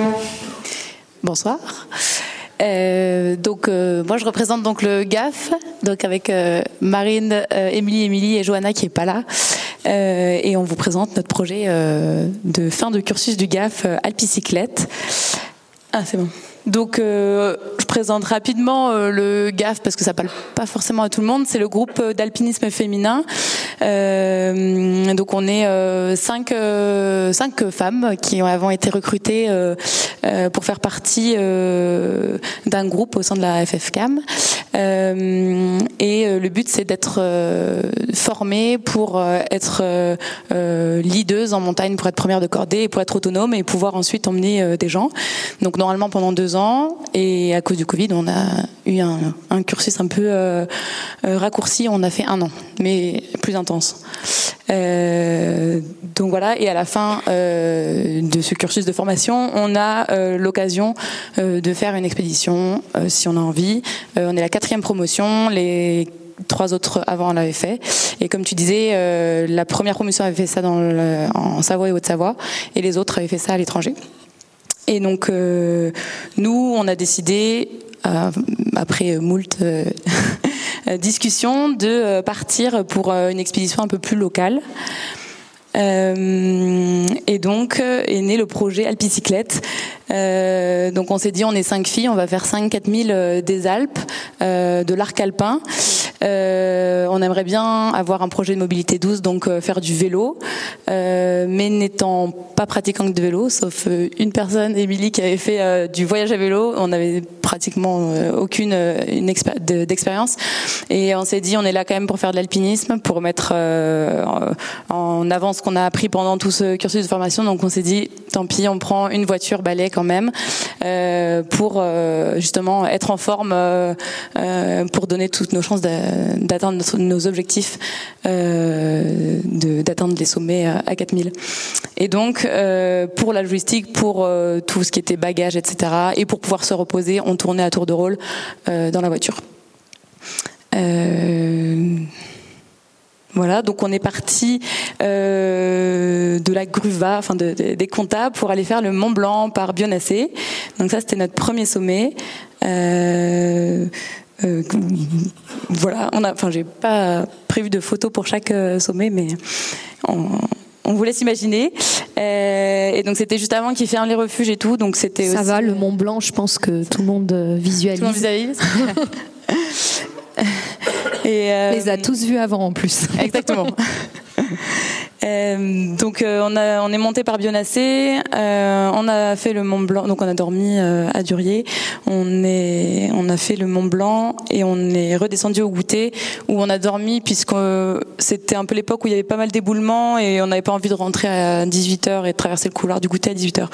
Bonsoir. Euh, donc euh, moi je représente donc le GAF, donc avec euh, Marine, Émilie, Émilie et Johanna qui est pas là, et on vous présente notre projet de fin de cursus du GAF Alpicyclette. Ah c'est bon. Donc euh, je présente rapidement euh, le GAF parce que ça parle pas forcément à tout le monde. C'est le groupe euh, d'alpinisme féminin donc on est cinq, cinq femmes qui avons été recrutées pour faire partie d'un groupe au sein de la FFCAM. Et le but c'est d'être formées pour être leaders en montagne, pour être première de cordée pour être autonome et pouvoir ensuite emmener des gens. Donc normalement pendant deux ans et à cause du Covid on a eu un, cursus un peu euh, euh, raccourci, on a fait un an, mais plus intense. Euh, donc voilà, et à la fin de ce cursus de formation, on a l'occasion de faire une expédition si on a envie. On est la quatrième promotion, les trois autres avant l'avaient fait. Et comme tu disais, la première promotion avait fait ça en Savoie et Haute-Savoie, et les autres avaient fait ça à l'étranger. Et donc, euh, nous, on a décidé, euh, après moult euh, discussions, de euh, partir pour euh, une expédition un peu plus locale. Euh, et donc est né le projet Alpicyclette. Euh, donc on s'est dit on est cinq filles, on va faire 5 4000 euh, des Alpes, euh, de l'arc alpin. Euh, on aimerait bien avoir un projet de mobilité douce, donc euh, faire du vélo, Euh, mais n'étant pas pratiquant de vélo, sauf une personne, Émilie, qui avait fait du voyage à vélo, on avait pratiquement aucune une expé- de- d'expérience, et on s'est dit on est là quand même pour faire de l'alpinisme, pour mettre en avant ce qu'on a appris pendant tout ce cursus de formation, donc on s'est dit tant pis, on prend une voiture balai quand même pour justement être en forme, pour donner toutes nos chances d'a- d'atteindre notre- nos objectifs, euh, d'atteindre les sommets à à 4000. Et donc euh, pour la logistique, pour euh, tout ce qui était bagages, etc., et pour pouvoir se reposer, on tournait à tour de rôle euh, dans la voiture. Euh, voilà, donc on est parti euh, de la Gruva, enfin de- de- des comptables, pour aller faire le Mont Blanc par Bionacé. Donc ça, c'était notre premier sommet. Euh, euh, voilà, on a, enfin, j'ai pas prévu de photos pour chaque euh, sommet, mais on, on vous laisse imaginer. Euh, et donc c'était juste avant qu'ils ferment les refuges et tout, donc c'était Ça aussi- va, le Mont Blanc, je pense que tout le monde visualise. Tout le monde visualise. et euh, les a tous vus avant en plus. Exactement. Euh, donc euh, on, a, on est monté par Bionacé, euh, on a fait le Mont Blanc, donc on a dormi euh, à Durier, on, est, on a fait le Mont Blanc et on est redescendu au goûter où on a dormi puisque euh, c'était un peu l'époque où il y avait pas mal d'éboulements et on n'avait pas envie de rentrer à 18h et de traverser le couloir du goûter à 18h.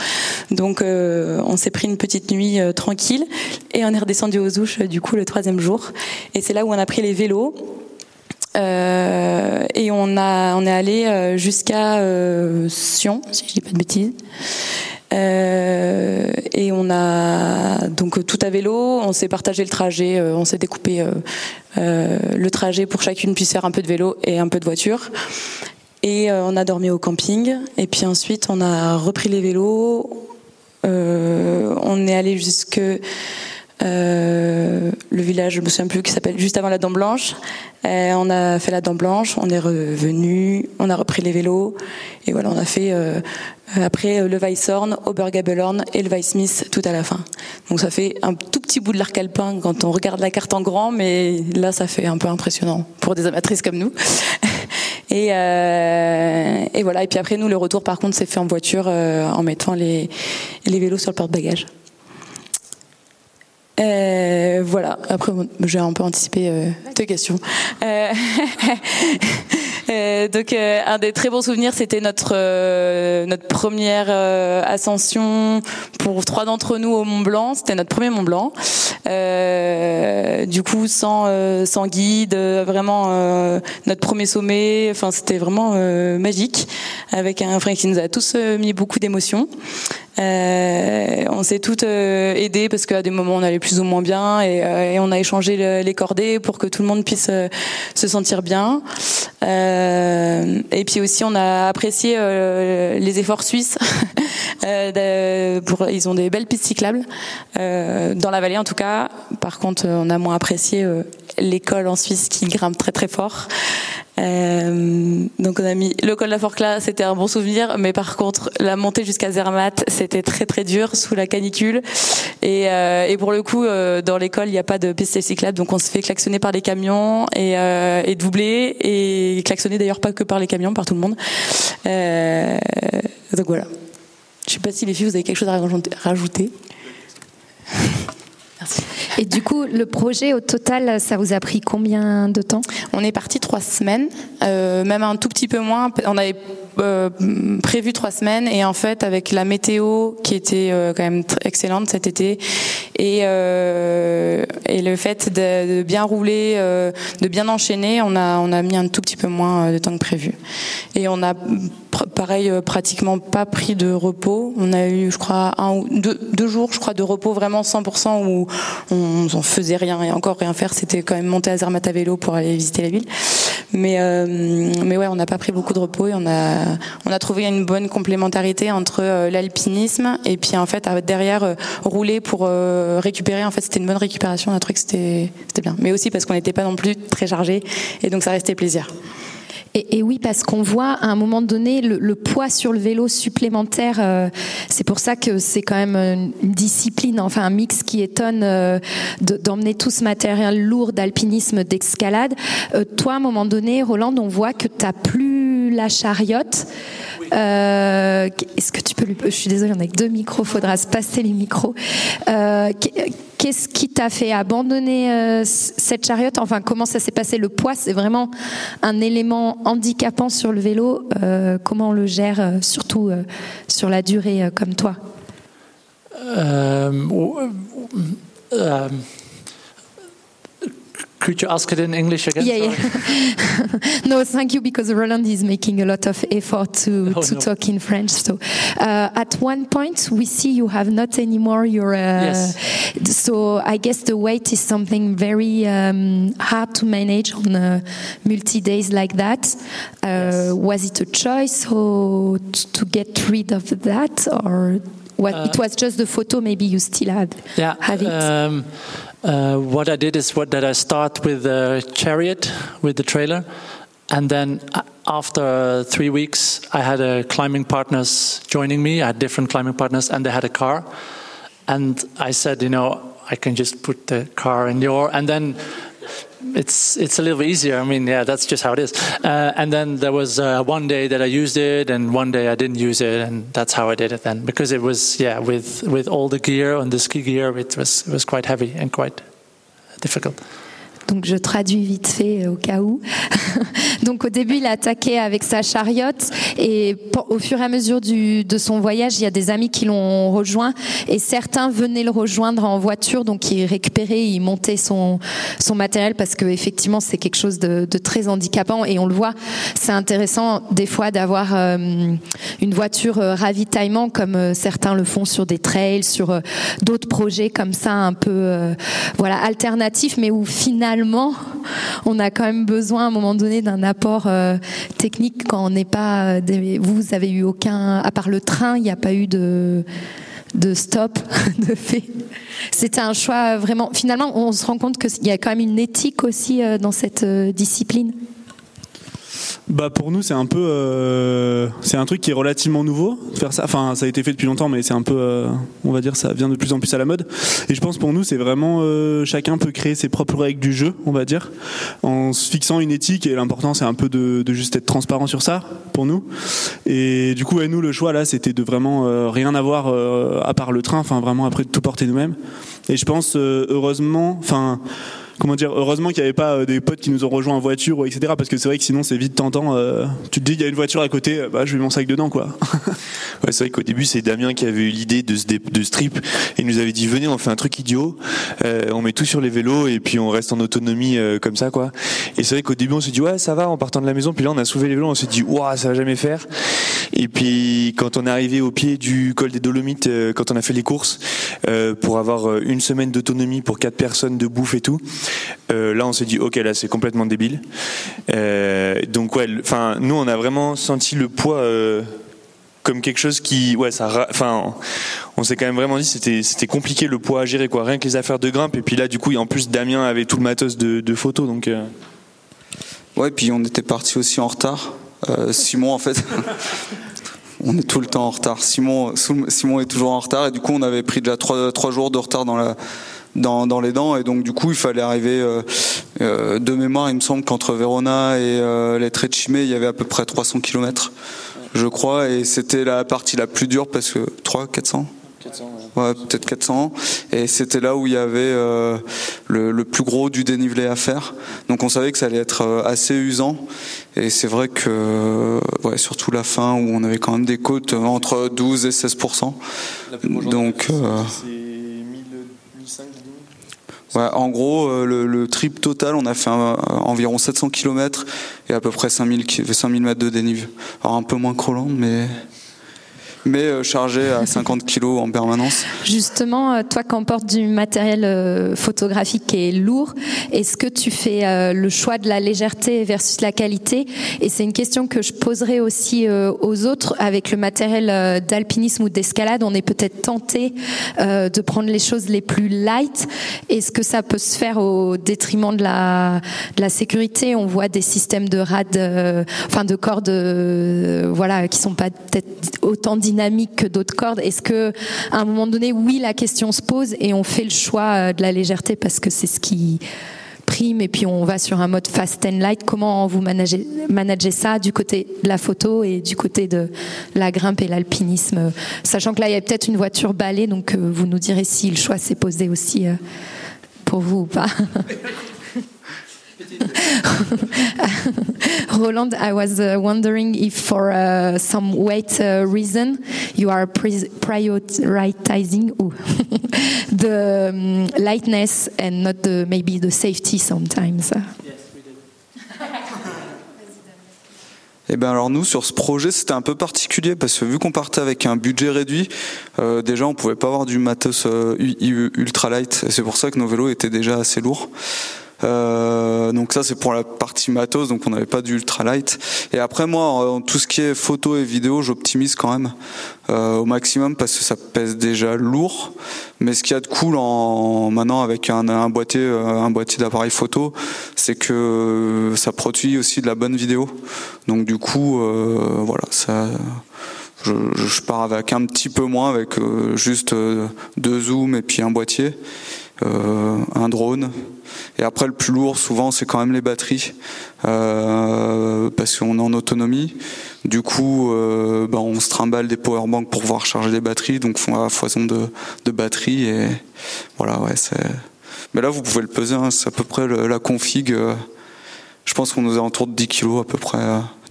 Donc on s'est pris une petite nuit tranquille et on est redescendu aux Ouches du coup le troisième jour et c'est là où on a pris les vélos. Euh, et on a on est allé euh, jusqu'à euh, Sion, si je dis pas de bêtises. Et on a donc tout à vélo, on s'est partagé le trajet, on s'est découpé le trajet pour chacune puisse faire un peu de vélo et un peu de voiture. Et on a dormi au camping. Et puis ensuite, on a repris les vélos. On est allé jusque euh, le village, je me souviens plus, qui s'appelle juste avant la Dent Blanche. Euh, on a fait la Dent Blanche, on est revenu, on a repris les vélos et voilà, on a fait euh, après euh, le Weisshorn, Obergabelhorn et le Weissmith tout à la fin. Donc ça fait un tout petit bout de l'arc alpin quand on regarde la carte en grand, mais là ça fait un peu impressionnant pour des amatrices comme nous. Et, euh, et voilà. Et puis après nous, le retour par contre, s'est fait en voiture euh, en mettant les, les vélos sur le porte-bagages. Euh, voilà. Après, j'ai un peu anticipé euh, tes questions. Euh, euh, donc, euh, un des très bons souvenirs, c'était notre euh, notre première ascension pour trois d'entre nous au Mont Blanc. C'était notre premier Mont Blanc. Euh, du coup, sans sans guide, vraiment notre premier sommet. Enfin, c'était vraiment magique avec un frère qui nous a tous mis beaucoup d'émotions. Euh, on s'est toutes euh, aidées parce qu'à des moments on allait plus ou moins bien et, euh, et on a échangé le- les cordées pour que tout le monde puisse euh, se sentir bien. Et puis aussi on a apprécié les efforts suisses. Pour, ils ont des belles pistes cyclables dans la vallée en tout cas. Par contre, on a moins apprécié l'école en Suisse qui grimpe très très fort. Euh, donc on a mis le col de la Forclaz, c'était un bon souvenir, mais par contre la montée jusqu'à Zermatt, c'était très très dur sous la canicule. Et, euh, pour le coup, euh, dans l'école, il n'y a pas de piste cyclable, donc on se fait klaxonner par les camions et, et doubler et klaxonner d'ailleurs pas que par les camions, par tout le monde. Donc voilà. Je sais pas si les filles vous avez quelque chose à rajouter. Merci. Et du coup, le projet au total, ça vous a pris combien de temps? On est parti trois semaines, euh, même un tout petit peu moins. On avait euh, prévu trois semaines et en fait, avec la météo qui était euh, quand même excellente cet été et, et le fait de, de bien rouler, de bien enchaîner, on a on a mis un tout petit peu moins de temps que prévu. Et on a pareil pratiquement pas pris de repos. On a eu, je crois, un ou deux, jours, je crois, de repos vraiment 100% où on, on faisait rien et encore rien faire. C'était quand même monter à Zermatt à vélo pour aller visiter la ville. Mais euh, mais ouais, on n'a pas pris beaucoup de repos et on a on a trouvé une bonne complémentarité entre euh, l'alpinisme et puis en fait derrière euh, rouler pour euh, récupérer. En fait, c'était une bonne récupération. On a trouvé que c'était bien. Mais aussi parce qu'on n'était pas non plus très chargé et donc ça restait plaisir. Et, oui, parce qu'on voit à un moment donné le, poids sur le vélo supplémentaire. Euh, c'est pour ça que c'est quand même une discipline, enfin un mix qui étonne euh, d'emmener tout ce matériel lourd d'alpinisme, d'escalade. Euh, toi, à un moment donné, Roland, on voit que tu plus la chariote. Euh, Est-ce que tu peux lui... Je suis désolée, on a que deux micros, faudra se passer les micros. Euh, Qu'est-ce qui t'a fait abandonner euh, cette chariote? Enfin, comment ça s'est passé? Le poids, c'est vraiment un élément handicapant sur le vélo. Comment on le gère, surtout sur la durée, comme toi? Could you ask it in English again? Yeah, yeah. no, thank you, because Roland is making a lot of effort to, Oh, to no. talk in French. So, uh, at one point, we see you have not anymore your. Uh, Yes. So, I guess the weight is something very um, hard to manage on uh, multi days like that. Uh, Was it a choice or t- to get rid of that, or what? it was just the photo. Maybe you still had Yeah. have it. Um, uh, what I did is what that I start with the chariot with the trailer, and then uh, after three weeks, I had a climbing partners joining me. I had different climbing partners, and they had a car, and I said, you know, I can just put the car in your, and then. It's it's a little easier. I mean, yeah, that's just how it is. Uh, and then there was uh, one day that I used it, and one day I didn't use it, and that's how I did it then. Because it was yeah, with with all the gear and the ski gear, it was it was quite heavy and quite difficult. Donc je traduis vite fait euh, au cas où. Donc au début il a attaqué avec sa chariote et au fur et à mesure du, de son voyage il y a des amis qui l'ont rejoint et certains venaient le rejoindre en voiture donc ils récupéraient, ils montaient son, son matériel parce que effectivement c'est quelque chose de, de très handicapant et on le voit c'est intéressant des fois d'avoir euh, une voiture euh, ravitaillement comme certains le font sur des trails, sur d'autres projets comme ça un peu voilà alternatifs mais où finalement on a quand même besoin à un moment donné d'un apport euh, technique quand on n'est pas euh, vous avez eu aucun à part le train il n'y a pas eu de de stop de fait. C'était un choix vraiment finalement on se rend compte qu'il y a quand même une éthique aussi euh, dans cette euh, discipline Bah pour nous c'est un peu euh, c'est un truc qui est relativement nouveau de faire ça. Enfin ça a été fait depuis longtemps mais c'est un peu euh, on va dire ça vient de plus en plus à la mode. Et je pense pour nous c'est vraiment euh, chacun peut créer ses propres règles du jeu on va dire en se fixant une éthique et l'important c'est un peu de, de juste être transparent sur ça pour nous. Et du coup ouais, nous le choix là c'était de vraiment euh, rien avoir euh, à part le train. Enfin vraiment après de tout porter nous-mêmes. Et je pense euh, heureusement enfin comment dire, heureusement qu'il n'y avait pas euh, des potes qui nous ont rejoints en voiture, etc. Parce que c'est vrai que sinon c'est vite tentant. euh, tu te dis, il y a une voiture à côté, euh, bah je mets mon sac dedans, quoi. Ouais, c'est vrai qu'au début, c'est Damien qui avait eu l'idée de ce, de ce trip et nous avait dit venez, on fait un truc idiot, euh, on met tout sur les vélos et puis on reste en autonomie euh, comme ça, quoi. Et c'est vrai qu'au début, on s'est dit ouais, ça va en partant de la maison. Puis là, on a soulevé les vélos, on s'est dit waouh, ça va jamais faire. Et puis quand on est arrivé au pied du col des Dolomites, euh, quand on a fait les courses pour avoir une semaine d'autonomie pour quatre personnes de bouffe et tout, euh, là, on s'est dit ok, là, c'est complètement débile. Euh, donc ouais, enfin, nous, on a vraiment senti le poids. euh, comme quelque chose qui ouais ça enfin on s'est quand même vraiment dit c'était c'était compliqué le poids à gérer quoi, rien que les affaires de grimpe. Et puis là, du coup, en plus Damien avait tout le matos de, photos, donc. Ouais, puis on était parti aussi en retard. Simon, en fait, on est tout le temps en retard. Simon, Simon est toujours en retard et du coup, on avait pris déjà trois jours de retard dans la dans, dans les dents et donc du coup il fallait arriver euh, euh, de mémoire il me semble qu'entre Verona et euh, les Trecime il y avait à peu près 300 km je crois et c'était la partie la plus dure parce que 3 400 Ouais, peut-être 400. Et c'était là où il y avait euh, le, le plus gros du dénivelé à faire. Donc on savait que ça allait être euh, assez usant. Et c'est vrai que, euh, ouais, surtout la fin où on avait quand même des côtes entre 12 et 16 Donc, euh, ouais, en gros, euh, le, le trip total, on a fait un- environ 700 km et à peu près 5000, ki- 5000 mètres de dénive. Alors un peu moins crawlant, mais mais euh, chargé à 50 kg en permanence. Justement, euh, toi qui emportes du matériel euh, photographique qui est lourd, est-ce que tu fais le choix de la légèreté versus la qualité? Et c'est une question que je poserai aussi aux autres. Avec le matériel d'alpinisme ou d'escalade, on est peut-être tenté de prendre les choses les plus light. Est-ce que ça peut se faire au détriment de la, de la sécurité? On voit des systèmes de rad, enfin de cordes, voilà, qui sont pas peut-être autant dynamiques que d'autres cordes. Est-ce que à un moment donné, oui, la question se pose et on fait le choix euh, de la légèreté parce que c'est ce qui prime et puis on va sur un mode fast and light? Comment vous managez, ça du côté de la photo et du côté de la grimpe et l'alpinisme, sachant que là il y a peut-être une voiture balai, donc euh, vous nous direz si le choix s'est posé aussi euh, pour vous ou pas. Roland, I was uh, wondering if for uh, some weight uh, reason you are pre- prioritizing ooh, the um, lightness and not the maybe the safety sometimes. Eh ben alors nous sur ce projet c'était un peu particulier parce que vu qu'on partait avec un budget réduit, euh, déjà on pouvait pas avoir du matos euh, ultra light. Et C'est pour ça que nos vélos étaient déjà assez lourds. Euh, donc ça c'est pour la partie matos, donc on n'avait pas du ultra light. Et après moi, tout ce qui est photo et vidéo, j'optimise quand même euh, au maximum parce que ça pèse déjà lourd. Mais ce qu'il y a de cool en maintenant avec un, boîtier, euh, un d'appareil photo, c'est que ça produit aussi de la bonne vidéo. Donc du coup, voilà, ça. Je, je pars avec un petit peu moins, avec juste deux zooms et puis un boîtier, un drone. Et après, le plus lourd, souvent, c'est quand même les batteries, euh, parce qu'on est en autonomie. Du coup, euh, ben, on se trimballe des powerbanks pour pouvoir charger les batteries, donc font à foison de, batteries. Voilà, ouais. Mais là, vous pouvez le peser, hein, c'est à peu près la config. euh, je pense qu'on nous est autour de 10 kilos à peu près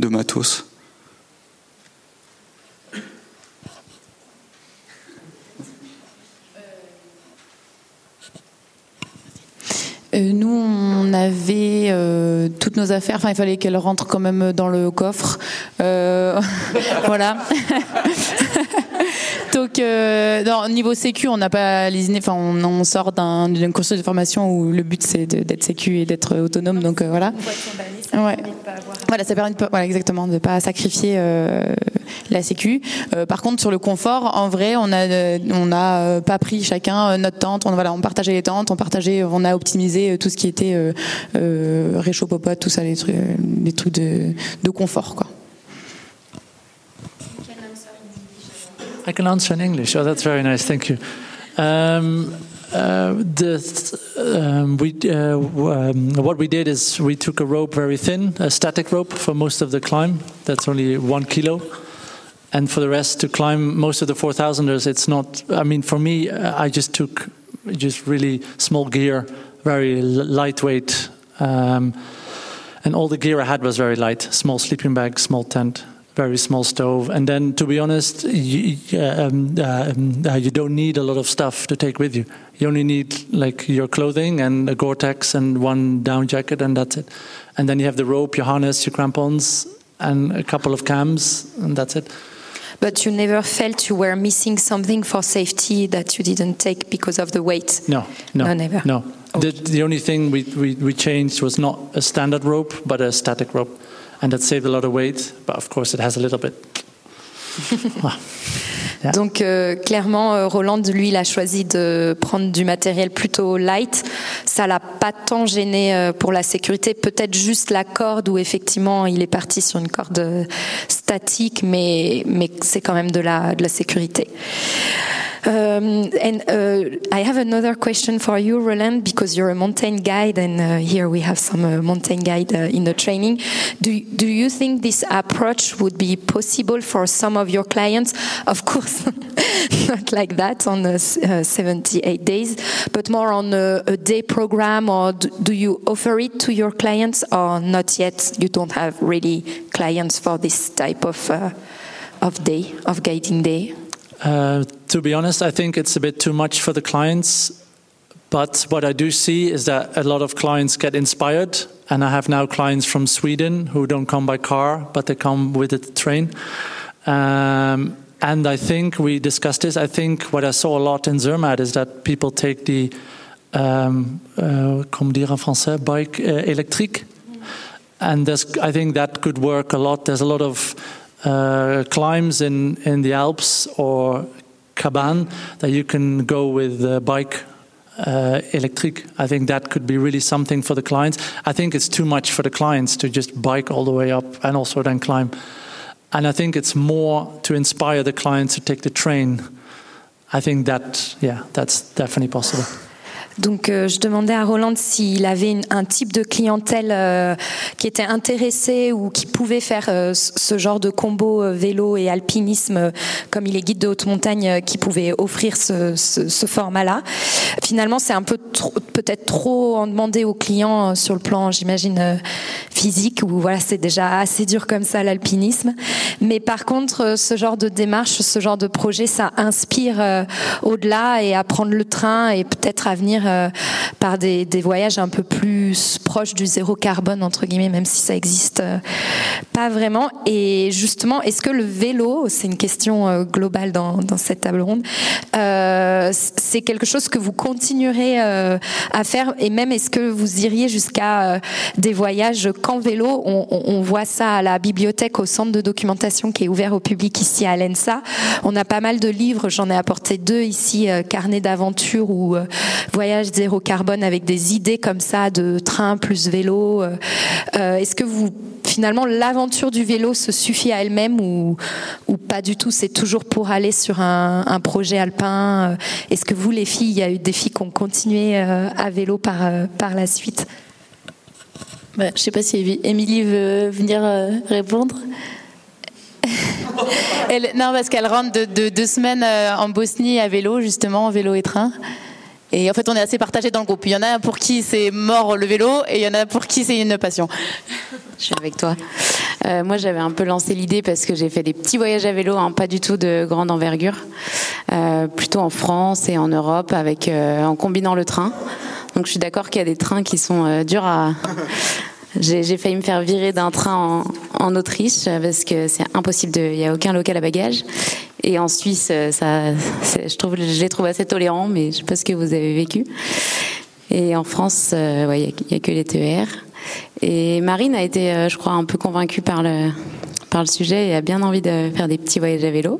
de matos. Euh, nous, on avait euh, toutes nos affaires. Enfin, il fallait qu'elles rentrent quand même dans le coffre. Euh, voilà. Donc, euh, non, niveau sécu, on n'a pas lésiné. Enfin, on, on sort d'un- d'une cursus de formation où le but c'est d'être sécu et d'être autonome. Donc euh, voilà. Ouais. Voilà, ça permet de pas, voilà, exactement, de pas sacrifier euh, la sécu. Euh, par contre, sur le confort, en vrai, on a, euh, on a euh, pas pris chacun euh, notre tente. On, voilà, on partageait les tentes, on partageait, on a optimisé tout ce qui était euh, euh, réchaud popote, tout ça, les trucs, les trucs de, de confort, quoi. I can answer in English. Oh, that's very nice. Thank you. Um, uh, um, we, uh, um, what we did is we took a rope very thin, a static rope for most of the climb. That's only one kilo. And for the rest, to climb most of the 4000ers, it's not. I mean, for me, I just took just really small gear, very lightweight. Um, and all the gear I had was very light small sleeping bag, small tent, very small stove. And then, to be honest, you, um, uh, um, uh, you don't need a lot of stuff to take with you. You only need like your clothing and a Gore Tex and one down jacket, and that's it. And then you have the rope, your harness, your crampons, and a couple of cams, and that's it. But you never felt you were missing something for safety that you didn't take because of the weight. No, no, No, never. No. The, the only thing we, we, we changed was not a standard rope, but a static rope. And that saved a lot of weight, but of course it has a little bit. Donc euh, clairement, euh, Roland, lui, il a choisi de prendre du matériel plutôt light. Ça l'a pas tant gêné euh, pour la sécurité. Peut-être juste la corde où effectivement il est parti sur une corde statique, mais mais c'est quand même de la de la sécurité. Um, and uh, I have another question for you, Roland, because you're a mountain guide, and uh, here we have some uh, mountain guide uh, in the training. Do do you think this approach would be possible for some of your clients? Of course, not like that on the uh, 78 days, but more on a, a day program, or do, do you offer it to your clients, or not yet? You don't have really clients for this type of uh, of day of guiding day. Uh, to be honest, I think it's a bit too much for the clients. But what I do see is that a lot of clients get inspired, and I have now clients from Sweden who don't come by car, but they come with the train. Um, and I think we discussed this. I think what I saw a lot in Zermatt is that people take the, um, uh, comment dire en français, bike uh, électrique. And I think that could work a lot. There's a lot of uh, climbs in, in the Alps or cabane that you can go with the bike uh, electric. I think that could be really something for the clients. I think it's too much for the clients to just bike all the way up and also then climb. And I think it's more to inspire the clients to take the train. I think that, yeah, that's definitely possible. Donc, euh, je demandais à Roland s'il avait une- un type de clientèle euh, qui était intéressé ou qui pouvait faire euh, ce genre de combo euh, vélo et alpinisme, euh, comme il est guide de haute montagne, euh, qui pouvait offrir ce, ce- ce format-là. Finalement, c'est un peu peut-être trop en demander aux clients sur le plan, j'imagine, physique, où voilà, c'est déjà assez dur comme ça l'alpinisme. Mais par contre, ce genre de démarche, ce genre de projet, ça inspire au-delà et à prendre le train et peut-être à venir euh, par des, voyages un peu plus proches du zéro carbone entre guillemets, même si ça existe euh, pas vraiment. Et justement, est-ce que le vélo, c'est une question euh, globale dans, cette table ronde, c'est quelque chose que vous continuerez à faire? Et même est-ce que vous iriez jusqu'à des voyages qu'en vélo? On, on- voit ça à la bibliothèque au centre de documentation qui est ouvert au public ici à l'ENSA. On a pas mal de livres, j'en ai apporté deux ici, carnet d'aventure ou euh, voyage zéro carbone avec des idées comme ça de train plus vélo. euh, euh, Est-ce que vous finalement l'aventure du vélo se suffit à elle-même ou, ou pas du tout? C'est toujours pour aller sur un, un projet alpin. euh, Est-ce que vous les filles, il y a eu des filles qui ont continué euh, à vélo par, euh, par la suite? Bah, je sais pas si Émilie veut venir euh, répondre. Elle- non, parce qu'elle rentre de, de- deux semaines en Bosnie à vélo, justement, en vélo et train. Et en fait, on est assez partagés dans le groupe. Il y en a pour qui c'est mort le vélo et il y en a pour qui c'est une passion. Je suis avec toi. Euh, moi, j'avais un peu lancé l'idée parce que j'ai fait des petits voyages à vélo, hein, pas du tout de grande envergure, euh, plutôt en France et en Europe, avec euh, en combinant le train. Donc, je suis d'accord qu'il y a des trains qui sont durs à. J'ai failli me faire virer d'un train en, en Autriche parce que c'est impossible il y a aucun local à bagages. Et en Suisse, euh, ça, je trouve, je les trouve assez tolérants, mais je sais pas ce que vous avez vécu. Et en France, euh, il y a- il y, a que les TER. Et Marine a été, euh, je crois, un peu convaincue par le, par le sujet et a bien envie de faire des petits voyages à vélo.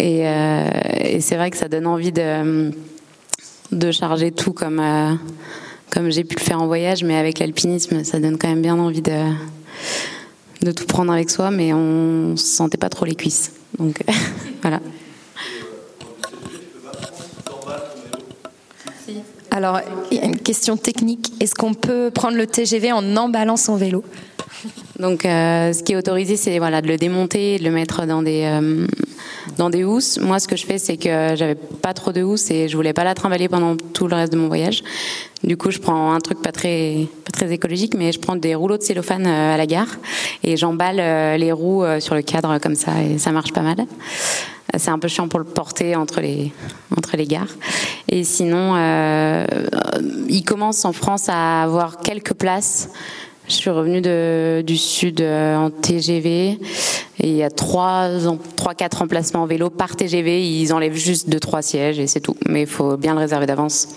Et, euh, et c'est vrai que ça donne envie de, de charger tout comme, euh, comme j'ai pu le faire en voyage, mais avec l'alpinisme, ça donne quand même bien envie de, tout prendre avec soi, mais on se sentait pas trop les cuisses. Donc voilà. Alors, il y a une question technique. Est-ce qu'on peut prendre le TGV en emballant son vélo? Donc, euh, ce qui est autorisé, c'est voilà, de le démonter, de le mettre dans des, euh, dans des housses. Moi, ce que je fais, c'est que j'avais pas trop de housses et je voulais pas la trimballer pendant tout le reste de mon voyage. Du coup, je prends un truc pas très, pas très écologique, mais je prends des rouleaux de cellophane euh, à la gare et j'emballe les roues sur le cadre comme ça et ça marche pas mal. C'est un peu chiant pour le porter entre les, entre les gares. Et sinon, il commence en France à avoir quelques places. Je suis revenue de, du sud euh, en TGV et il y a trois, trois, quatre emplacements en vélo par TGV. Ils enlèvent juste deux, trois sièges et c'est tout. Mais il faut bien le réserver d'avance.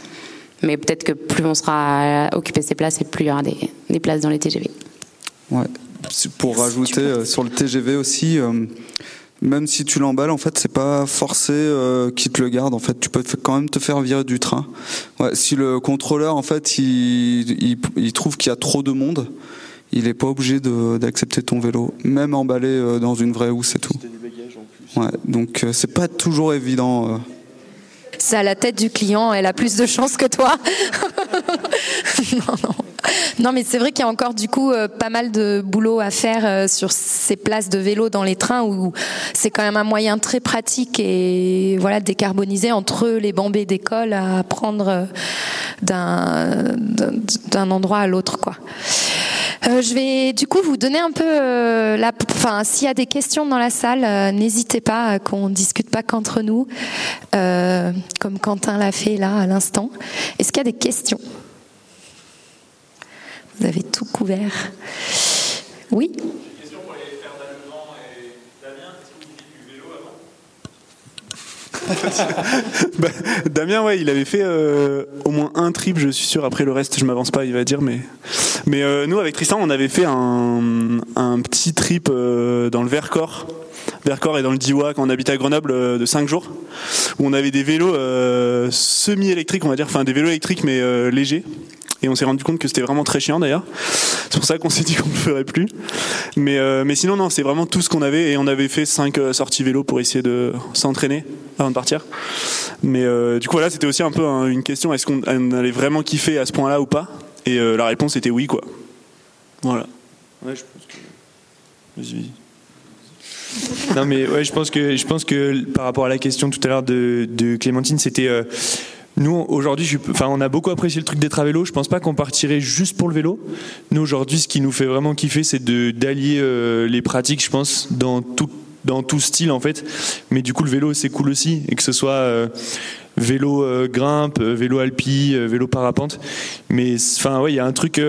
Mais peut-être que plus on sera à occuper ces places et plus il y aura des, des places dans les TGV. Ouais. Pour rajouter euh, sur le TGV aussi, euh, même si tu l'emballes, en fait, c'est pas forcé euh, qu'il te le garde. En fait, tu peux quand même te faire virer du train. Ouais, si le contrôleur, en fait, il, il, il trouve qu'il y a trop de monde, il est pas obligé de- d'accepter ton vélo, même emballé euh, dans une vraie housse et tout. Ouais, donc euh, c'est pas toujours évident. euh. C'est à la tête du client, elle a plus de chance que toi. non, non. Non, mais c'est vrai qu'il y a encore du coup euh, pas mal de boulot à faire euh, sur ces places de vélo dans les trains où c'est quand même un moyen très pratique et voilà décarbonisé entre les bambés d'école à prendre euh, d'un endroit à l'autre quoi. Je vais du coup vous donner un peu la, enfin s'il y a des questions dans la salle, n'hésitez pas qu'on discute pas qu'entre nous, comme Quentin l'a fait là à l'instant. Est-ce qu'il y a des questions? Vous avez tout couvert. Oui. Bah, Damien, ouais, il avait fait euh, au moins un trip, je suis sûr. Après le reste, je m'avance pas, il va dire. Mais, mais euh, nous, avec Tristan, on avait fait un, un petit trip euh, dans le Vercors. Vercors et dans le Diois quand on habitait à Grenoble de 5 jours, où on avait des vélos semi-électriques, on va dire, enfin des vélos électriques mais légers. Et on s'est rendu compte que c'était vraiment très chiant d'ailleurs. C'est pour ça qu'on s'est dit qu'on ne le ferait plus. Mais, euh, mais sinon, non, c'est vraiment tout ce qu'on avait. Et on avait fait 5 sorties vélo pour essayer de s'entraîner avant de partir. Mais euh, du coup, voilà, c'était aussi un peu hein, une question est-ce qu'on on allait vraiment kiffer à ce point-là ou pas? Et euh, la réponse était oui, quoi. Voilà. Ouais, je pense que. Vas-y, vas-y. Non mais ouais, je pense que je pense que par rapport à la question tout à l'heure de, de Clémentine, c'était euh, nous aujourd'hui, enfin on a beaucoup apprécié le truc d'être à vélo. Je pense pas qu'on partirait juste pour le vélo. Nous aujourd'hui, ce qui nous fait vraiment kiffer, c'est de d'allier euh, les pratiques, je pense, dans tout dans tout style en fait. Mais du coup, le vélo c'est cool aussi et que ce soit euh, vélo euh, grimpe, euh, vélo alpi, euh, vélo parapente. Mais enfin ouais, il y a un truc.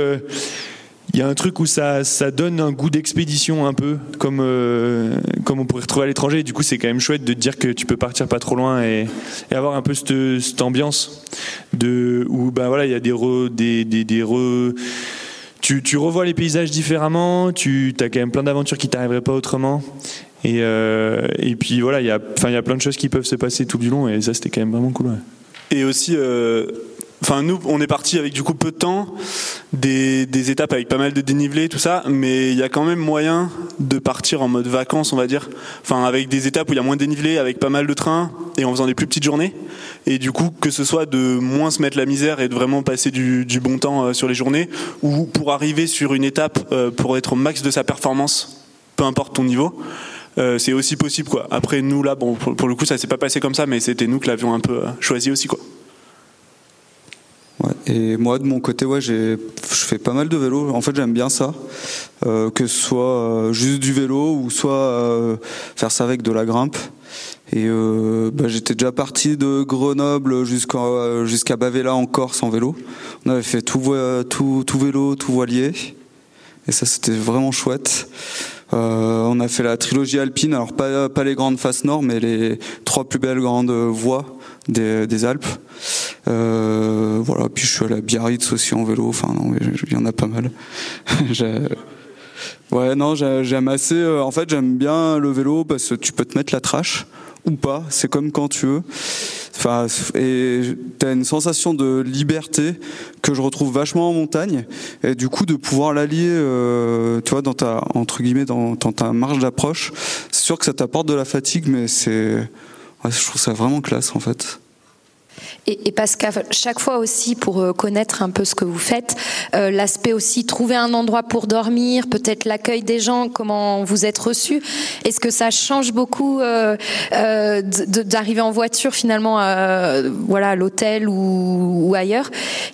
Il y a un truc où ça, ça donne un goût d'expédition un peu, comme, euh, comme on pourrait retrouver à l'étranger. Du coup, c'est quand même chouette de te dire que tu peux partir pas trop loin et, avoir un peu cette, ambiance de, où bah, voilà, il y a des, re- des, des, des tu, tu revois les paysages différemment, tu as quand même plein d'aventures qui t'arriveraient pas autrement. Et, euh, et puis voilà, il y, a, plein de choses qui peuvent se passer tout du long et ça, c'était quand même vraiment cool. Et aussi, euh, enfin nous, on est parti avec du coup peu de temps, des, des étapes avec pas mal de dénivelé, tout ça, mais il y a quand même moyen de partir en mode vacances, on va dire. Enfin, avec des étapes où il y a moins de dénivelé, avec pas mal de trains, et en faisant des plus petites journées. Et du coup, que ce soit de moins se mettre la misère et de vraiment passer du, du bon temps euh, sur les journées, ou pour arriver sur une étape euh, pour être au max de sa performance, peu importe ton niveau. euh, c'est aussi possible quoi. Après nous là, bon pour, le coup ça s'est pas passé comme ça, mais c'était nous que l'avions un peu euh, choisi aussi quoi. Et moi, de mon côté, ouais, je fais pas mal de vélo. En fait, j'aime bien ça, Euh, que ce soit euh, juste du vélo ou soit euh, faire ça avec de la grimpe. Et bah, j'étais déjà parti de Grenoble jusqu'à jusqu'à Bavela en Corse en vélo. On avait fait tout, tout, tout vélo, tout voilier. Et ça, c'était vraiment chouette. On a fait la trilogie alpine, alors pas, pas les grandes faces nord, mais les trois plus belles grandes voies des, des Alpes. Euh, voilà, puis je suis allé à Biarritz aussi en vélo, enfin non, il y en a pas mal. Ouais, non, j'ai- j'aime assez, euh, en fait j'aime bien le vélo parce que tu peux te mettre la trache ou pas, c'est comme quand tu veux. Enfin, et t'as une sensation de liberté que je retrouve vachement en montagne, et du coup de pouvoir l'allier, euh, tu vois, dans ta entre guillemets dans ta marge d'approche. C'est sûr que ça t'apporte de la fatigue, mais c'est, ouais, je trouve ça vraiment classe en fait. Et, et parce qu'à chaque fois aussi, pour euh, connaître un peu ce que vous faites, euh, l'aspect aussi trouver un endroit pour dormir, peut-être l'accueil des gens, comment vous êtes reçus. Est-ce que ça change beaucoup euh, euh, d'arriver en voiture finalement, euh, voilà, à l'hôtel ou, ou ailleurs?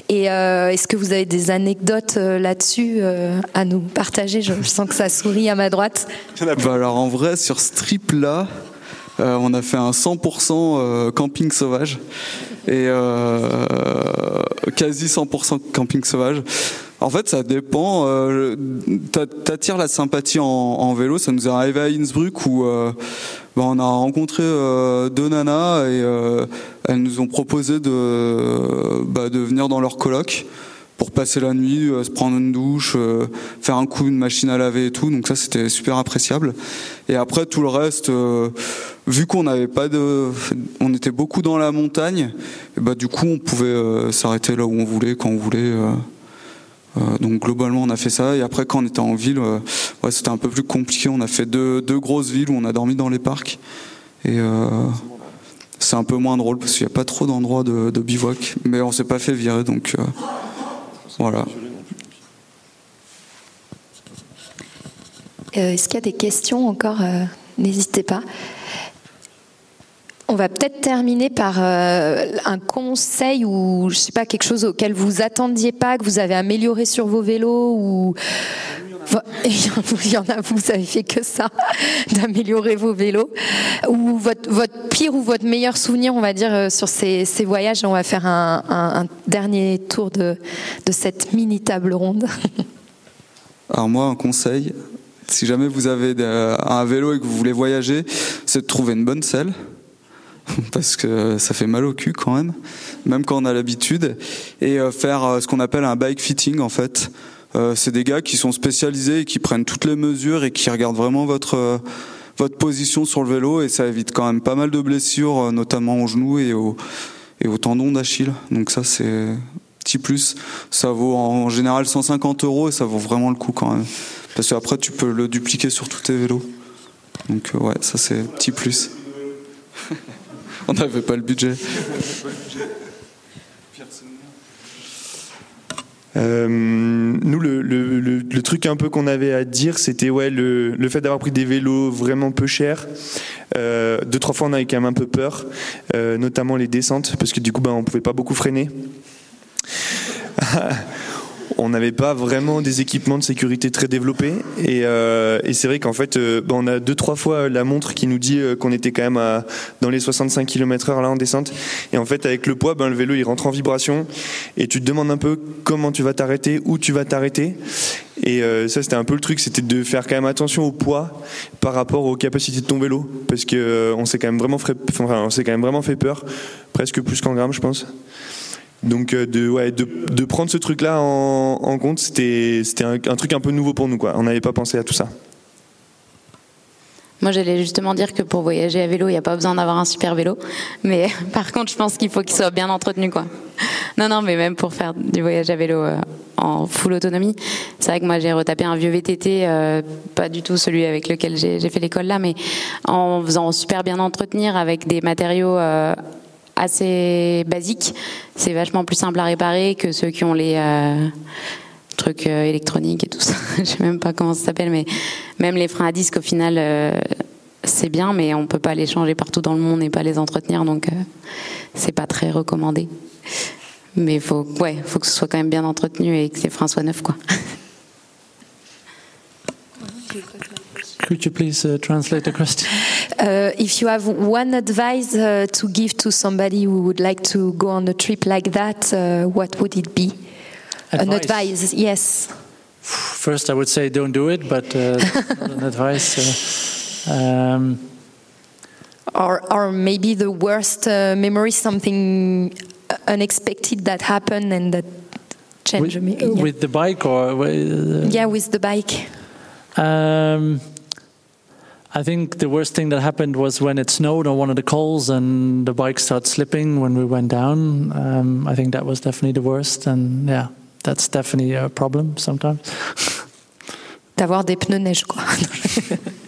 Et euh, est-ce que vous avez des anecdotes euh, là-dessus euh, à nous partager? Je, je sens que ça sourit à ma droite. Bah alors en vrai sur ce trip là, on a fait un 100% euh, camping sauvage et euh, quasi 100% camping sauvage. En fait, ça dépend. Euh, t'a- T'attires la sympathie en, vélo. Ça nous est arrivé à Innsbruck où euh, bah, on a rencontré euh, deux nanas et euh, elles nous ont proposé de, bah, de venir dans leur coloc pour passer la nuit, euh, se prendre une douche, euh, faire un coup une machine à laver et tout. Donc ça c'était super appréciable. Et après tout le reste, euh, vu qu'on n'avait pas de, on était beaucoup dans la montagne, et bah du coup on pouvait euh, s'arrêter là où on voulait, quand on voulait. euh, euh, donc globalement on a fait ça. Et après quand on était en ville ouais, c'était un peu plus compliqué. On a fait deux, grosses villes où on a dormi dans les parcs. Et c'est un peu moins drôle parce qu'il n'y a pas trop d'endroits de, de bivouac. Mais on s'est pas fait virer donc voilà. Est-ce qu'il y a des questions encore N'hésitez pas. On va peut-être terminer par euh, un conseil ou je sais pas quelque chose auquel vous attendiez pas, que vous avez amélioré sur vos vélos ou il y en a, vous avez fait que ça, d'améliorer vos vélos. Ou votre, votre pire ou votre meilleur souvenir, on va dire, euh, sur ces, ces voyages. On va faire un, dernier tour de, de cette mini table ronde. Alors moi, un conseil, si jamais vous avez un vélo et que vous voulez voyager, c'est de trouver une bonne selle. Parce que ça fait mal au cul quand même, même quand on a l'habitude. Et euh, faire euh, ce qu'on appelle un bike fitting en fait. Euh, c'est des gars qui sont spécialisés et qui prennent toutes les mesures et qui regardent vraiment votre, votre position sur le vélo. Et ça évite quand même pas mal de blessures, notamment aux genoux et aux, et aux tendons d'Achille. Donc ça c'est petit plus. Ça vaut en général 150 euros et ça vaut vraiment le coup quand même. Parce qu'après, tu peux le dupliquer sur tous tes vélos. Donc, euh, ouais, ça c'est petit plus. On n'avait pas le budget. Euh, nous, le, truc un peu qu'on avait à dire, c'était ouais, le, fait d'avoir pris des vélos vraiment peu chers. Euh, deux, trois fois, on avait quand même un peu peur, notamment les descentes, parce que du coup, ben, on pouvait pas beaucoup freiner. on n'avait pas vraiment des équipements de sécurité très développés. Et, euh, c'est vrai qu'en fait euh, ben, on a deux trois fois la montre qui nous dit euh, qu'on était quand même dans les 65 km/h là en descente. Et en fait avec le poids ben, le vélo il rentre en vibration. Et tu te demandes un peu comment tu vas t'arrêter où tu vas t'arrêter. Et ça c'était un peu le truc c'était de faire quand même attention au poids par rapport aux capacités de ton vélo. Parce que on s'est quand fait, s'est quand même vraiment fait peur. Presque plus qu'en grammes je pense donc euh, de, ouais, de, de prendre ce truc-là en, en compte, c'était un, un truc un peu nouveau pour nous. Quoi. On n'avait pas pensé à tout ça. Moi, j'allais justement dire que pour voyager à vélo, il n'y a pas besoin d'avoir un super vélo. Mais par contre, je pense qu'il faut qu'il soit bien entretenu, quoi. Non, non, mais même pour faire du voyage à vélo euh, en full autonomie, c'est vrai que moi, j'ai retapé un vieux VTT, euh, pas du tout celui avec lequel j'ai fait l'école là, mais en faisant super bien entretenir avec des matériaux assez basiques. C'est vachement plus simple à réparer que ceux qui ont les euh, trucs euh, électroniques et tout ça. Je sais même pas comment ça s'appelle, mais même les freins à disque, au final, euh, c'est bien, mais on peut pas les changer partout dans le monde et pas les entretenir, donc euh, c'est pas très recommandé. Mais faut, ouais, faut que ce soit quand même bien entretenu et que les freins soient neufs, quoi. Could you please uh, translate the question? Uh, if you have one advice uh, to give to somebody who would like to go on a trip like that, uh, what would it be? An Advice? advice, yes. First, I would say don't do it, but uh, an advice. Uh, um, Or, or maybe the worst uh, memory, something unexpected that happened and that changed with, me. Yeah. with the bike or yeah, with the bike. Um, I think the worst thing that happened was when it snowed on one of the coals and the bike started slipping when we went down. Um, I think that was definitely the worst, and yeah, that's definitely a problem sometimes. D'avoir des pneus neige, quoi.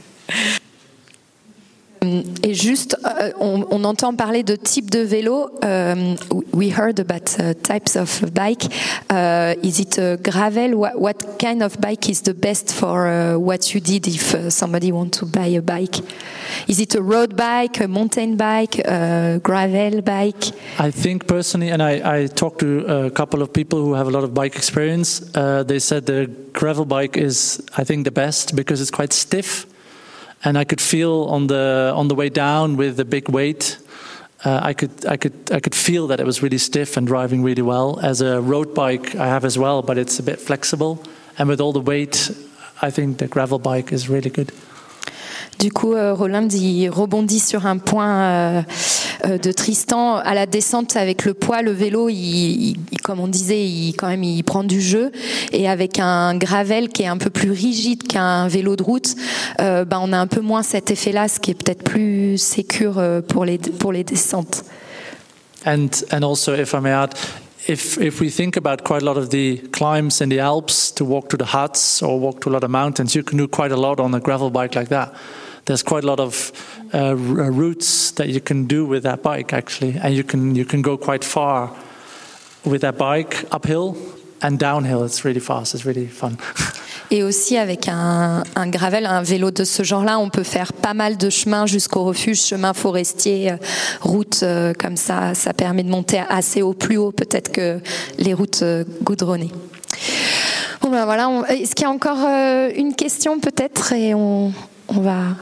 Et juste, euh, on, on entend parler de types de vélos. Um, we heard about uh, types of bike. Uh, is it a gravel? What, what kind of bike is the best for uh, what you did if uh, somebody want to buy a bike? Is it a road bike, a mountain bike, a gravel bike? I think personally, and I, I talked to a couple of people who have a lot of bike experience. Uh, they said the gravel bike is, I think, the best because it's quite stiff, and I could feel on the on the way down with the big weight. Uh, I could I could I could feel that it was really stiff and driving really well. As a road bike, I have as well, but it's a bit flexible, and with all the weight, I think the gravel bike is really good. Du coup, euh, Roland il rebondit sur un point euh, de Tristan à la descente avec le poids, le vélo, il, comme on disait, il quand même il prend du jeu et avec un gravel qui est un peu plus rigide qu'un vélo de route, euh, ben on a un peu moins cet effet-là, ce qui est peut-être plus sécure euh, pour les pour les descentes. And and also, if I may add, if if we think about quite a lot of the climbs in the Alps to walk to the huts or walk to a lot of mountains, you can do quite a lot on a gravel bike like that. There's quite a lot of uh, routes that you can do with that bike actually, and you can you can go quite far with that bike uphill and downhill. It's really fast. It's really fun. Et aussi avec un, un, gravel, un vélo de ce genre-là, on peut faire pas mal de chemins jusqu'au refuge, chemin forestier, euh, route euh, comme ça. Ça permet de monter assez haut, plus haut peut-être que les routes euh, goudronnées. Bon ben voilà. Est-ce qu'il y a encore une question peut-être? Et on, on va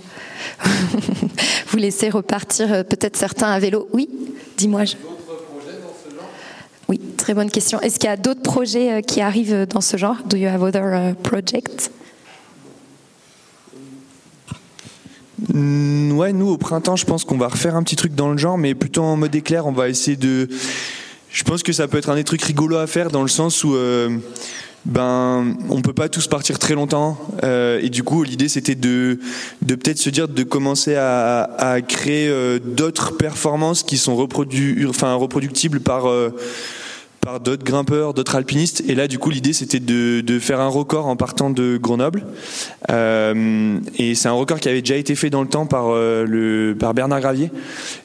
vous laisser repartir peut-être certains à vélo. Oui, dis-moi. Oui, très bonne question. Est-ce qu'il y a d'autres projets euh, qui arrivent dans ce genre? Do you have other projects? Mm, Ouais, nous au printemps, je pense qu'on va refaire un petit truc dans le genre, mais plutôt en mode éclair. On va essayer de. Je pense que ça peut être un des trucs rigolos à faire dans le sens où. Euh, ben on peut pas tous partir très longtemps. Euh, et du coup l'idée c'était de de peut-être se dire de commencer à, à créer euh, d'autres performances qui sont reproduits enfin reproductibles par euh, par d'autres grimpeurs, d'autres alpinistes. Et là, du coup, l'idée, c'était de, de, faire un record en partant de Grenoble. Euh, et c'est un record qui avait déjà été fait dans le temps par, euh, le, par Bernard Gravier,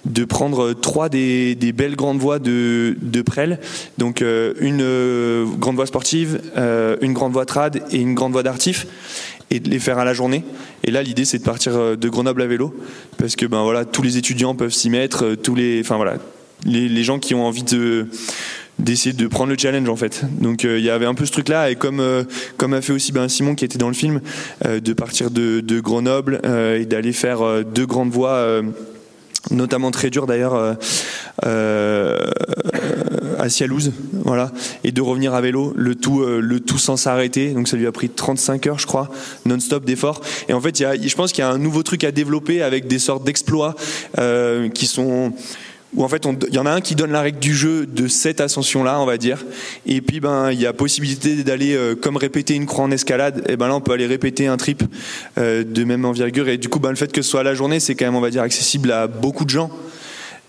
de prendre trois des, des belles grandes voies de, de Presles. Donc, euh, une euh, grande voie sportive, euh, une grande voie trad et une grande voie d'artif et de les faire à la journée. Et là, l'idée, c'est de partir de Grenoble à vélo, parce que ben voilà, tous les étudiants peuvent s'y mettre, tous les, enfin voilà, les, les gens qui ont envie de d'essayer de prendre le challenge en fait. Donc euh, il y avait un peu ce truc là et comme euh, comme a fait aussi ben, Simon qui était dans le film euh, de partir de, de Grenoble et d'aller faire deux grandes voies notamment très dures d'ailleurs à Cialouse voilà et de revenir à vélo le tout le tout sans s'arrêter donc ça lui a pris 35 heures je crois non-stop d'efforts et en fait y a, je pense qu'il y a un nouveau truc à développer avec des sortes d'exploits qui sont où en fait il y en a un qui donne la règle du jeu de cette ascension là on va dire. Et puis ben il y a possibilité d'aller euh, comme répéter une croix en escalade et ben là on peut aller répéter un trip euh, de même envergure. Et du coup ben le fait que ce soit la journée c'est quand même on va dire accessible à beaucoup de gens.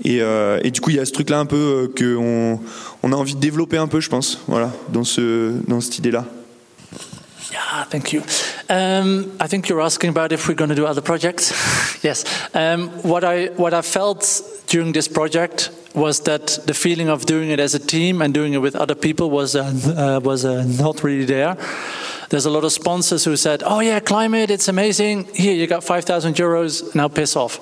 Et, euh, du coup il y a ce truc là un peu euh, que on, on a envie de développer un peu je pense. Voilà dans ce dans cette idée là Yeah, thank you. Um, I think you're asking about if we're going to do other projects. yes. Um, what I what I felt during this project was that the feeling of doing it as a team and doing it with other people was uh, uh, was uh, not really there. There's a lot of sponsors who said, "Oh yeah, climate, it's amazing. Here, you got 5,000 euros. Now piss off."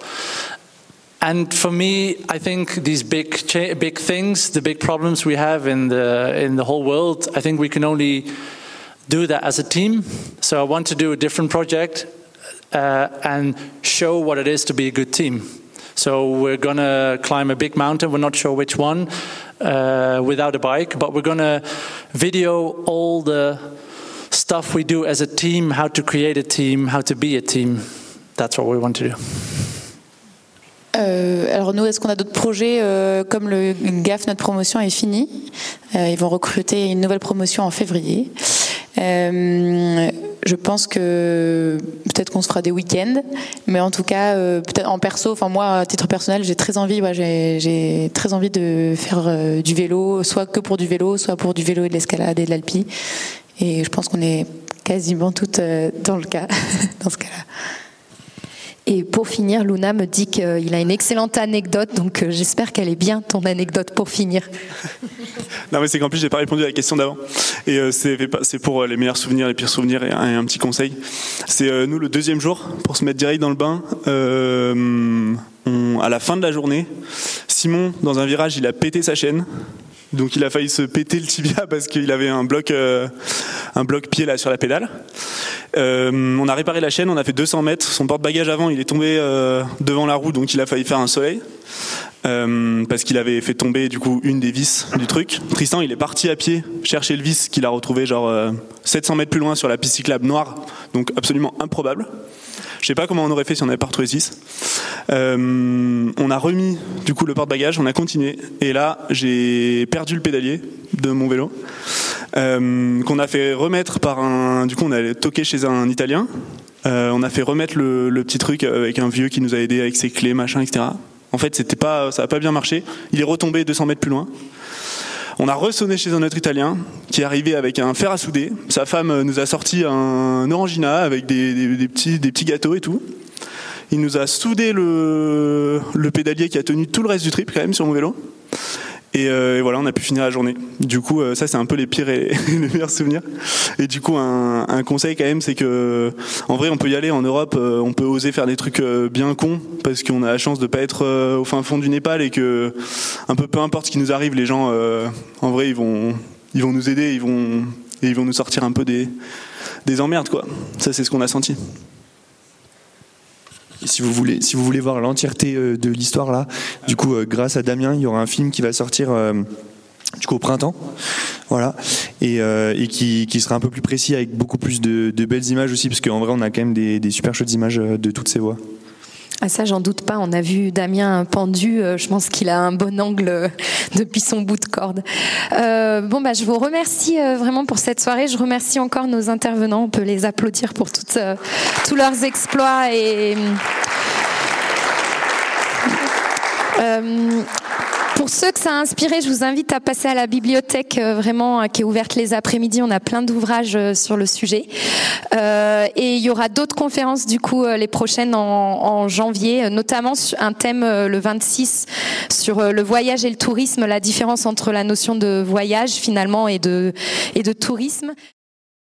And for me, I think these big big things, the big problems we have in the in the whole world, I think we can only do that as a team. So I want to do a different project uh, and show what it is to be a good team. So we're going to climb a big mountain. We're not sure which one uh, without a bike, but we're going to video all the stuff we do as a team, how to create a team, how to be a team. That's what we want to do. Euh, alors nous, est-ce qu'on a d'autres projets euh, comme le GAF, notre promotion est finie. Euh, ils vont recruter une nouvelle promotion en février. Euh, je pense que peut-être qu'on se fera des week-ends, mais en tout cas, euh, peut-être en perso, enfin moi, à titre personnel, j'ai très envie, ouais, j'ai très envie de faire euh, du vélo, soit que pour du vélo, soit pour du vélo et de l'escalade et de l'alpi. Et je pense qu'on est quasiment toutes euh, dans le cas, dans ce cas-là. Et pour finir, Luna me dit qu'il a une excellente anecdote, donc euh, j'espère qu'elle est bien ton anecdote pour finir. non, mais c'est qu'en plus, j'ai pas répondu à la question d'avant. Et euh, c'est pour euh, les meilleurs souvenirs, les pires souvenirs et un, et un petit conseil. C'est nous le deuxième jour pour se mettre direct dans le bain. À la fin de la journée, Simon, dans un virage, il a pété sa chaîne. Donc il a failli se péter le tibia parce qu'il avait un bloc, euh, un bloc pied là sur la pédale. Euh, on a réparé la chaîne, on a fait 200 mètres. Son porte-bagages avant, il est tombé euh, devant la roue, donc il a failli faire un soleil. Parce qu'il avait fait tomber du coup une des vis du truc. Tristan, il est parti à pied chercher le vis qu'il a retrouvé genre 700 mètres plus loin sur la piste cyclable noire, donc absolument improbable. Je sais pas comment on aurait fait si on avait pas retrouvé 6. Euh, on a remis du coup le porte-bagages, on a continué. Et là, j'ai perdu le pédalier de mon vélo, euh, qu'on a fait remettre par un. Du coup, on a toqué chez un Italien. Euh, on a fait remettre le, petit truc avec un vieux qui nous a aidé avec ses clés, machin, etc. En fait, c'était pas, ça a pas bien marché. Il est retombé 200 mètres plus loin. On a ressonné chez un autre Italien qui est arrivé avec un fer à souder. Sa femme nous a sorti un orangina avec des, petits, gâteaux et tout. Il nous a soudé le pédalier qui a tenu tout le reste du trip quand même sur mon vélo. Et, euh, et voilà, on a pu finir la journée. Du coup, euh, ça c'est un peu les pires et les meilleurs souvenirs. Et du coup, un, conseil quand même, c'est que en vrai, on peut y aller en Europe, euh, on peut oser faire des trucs bien cons parce qu'on a la chance de pas être au fin fond du Népal et que un peu peu importe ce qui nous arrive, les gens, en vrai, ils vont, ils vont nous aider, ils vont, et ils vont nous sortir un peu des, des emmerdes quoi. Ça c'est ce qu'on a senti. Si vous voulez, voir l'entièreté euh, de l'histoire là, du coup, euh, grâce à Damien, il y aura un film qui va sortir euh, du coup au printemps, voilà, et, qui, sera un peu plus précis avec beaucoup plus de, belles images aussi, parce qu'en vrai, on a quand même des, des super chouettes images de toutes ces voix. Ah ça, j'en doute pas. On a vu Damien pendu. euh, Je pense qu'il a un bon angle euh, depuis son bout de corde. Euh, bon, bah, je vous remercie vraiment pour cette soirée. Je remercie encore nos intervenants. On peut les applaudir pour tous leurs exploits pour ceux que ça a inspiré, je vous invite à passer à la bibliothèque euh, vraiment euh, qui est ouverte les après-midi. On a plein d'ouvrages euh, sur le sujet. Euh, et il y aura d'autres conférences du coup les prochaines en, janvier, notamment sur un thème le 26 sur le voyage et le tourisme, la différence entre la notion de voyage finalement et de, et de tourisme.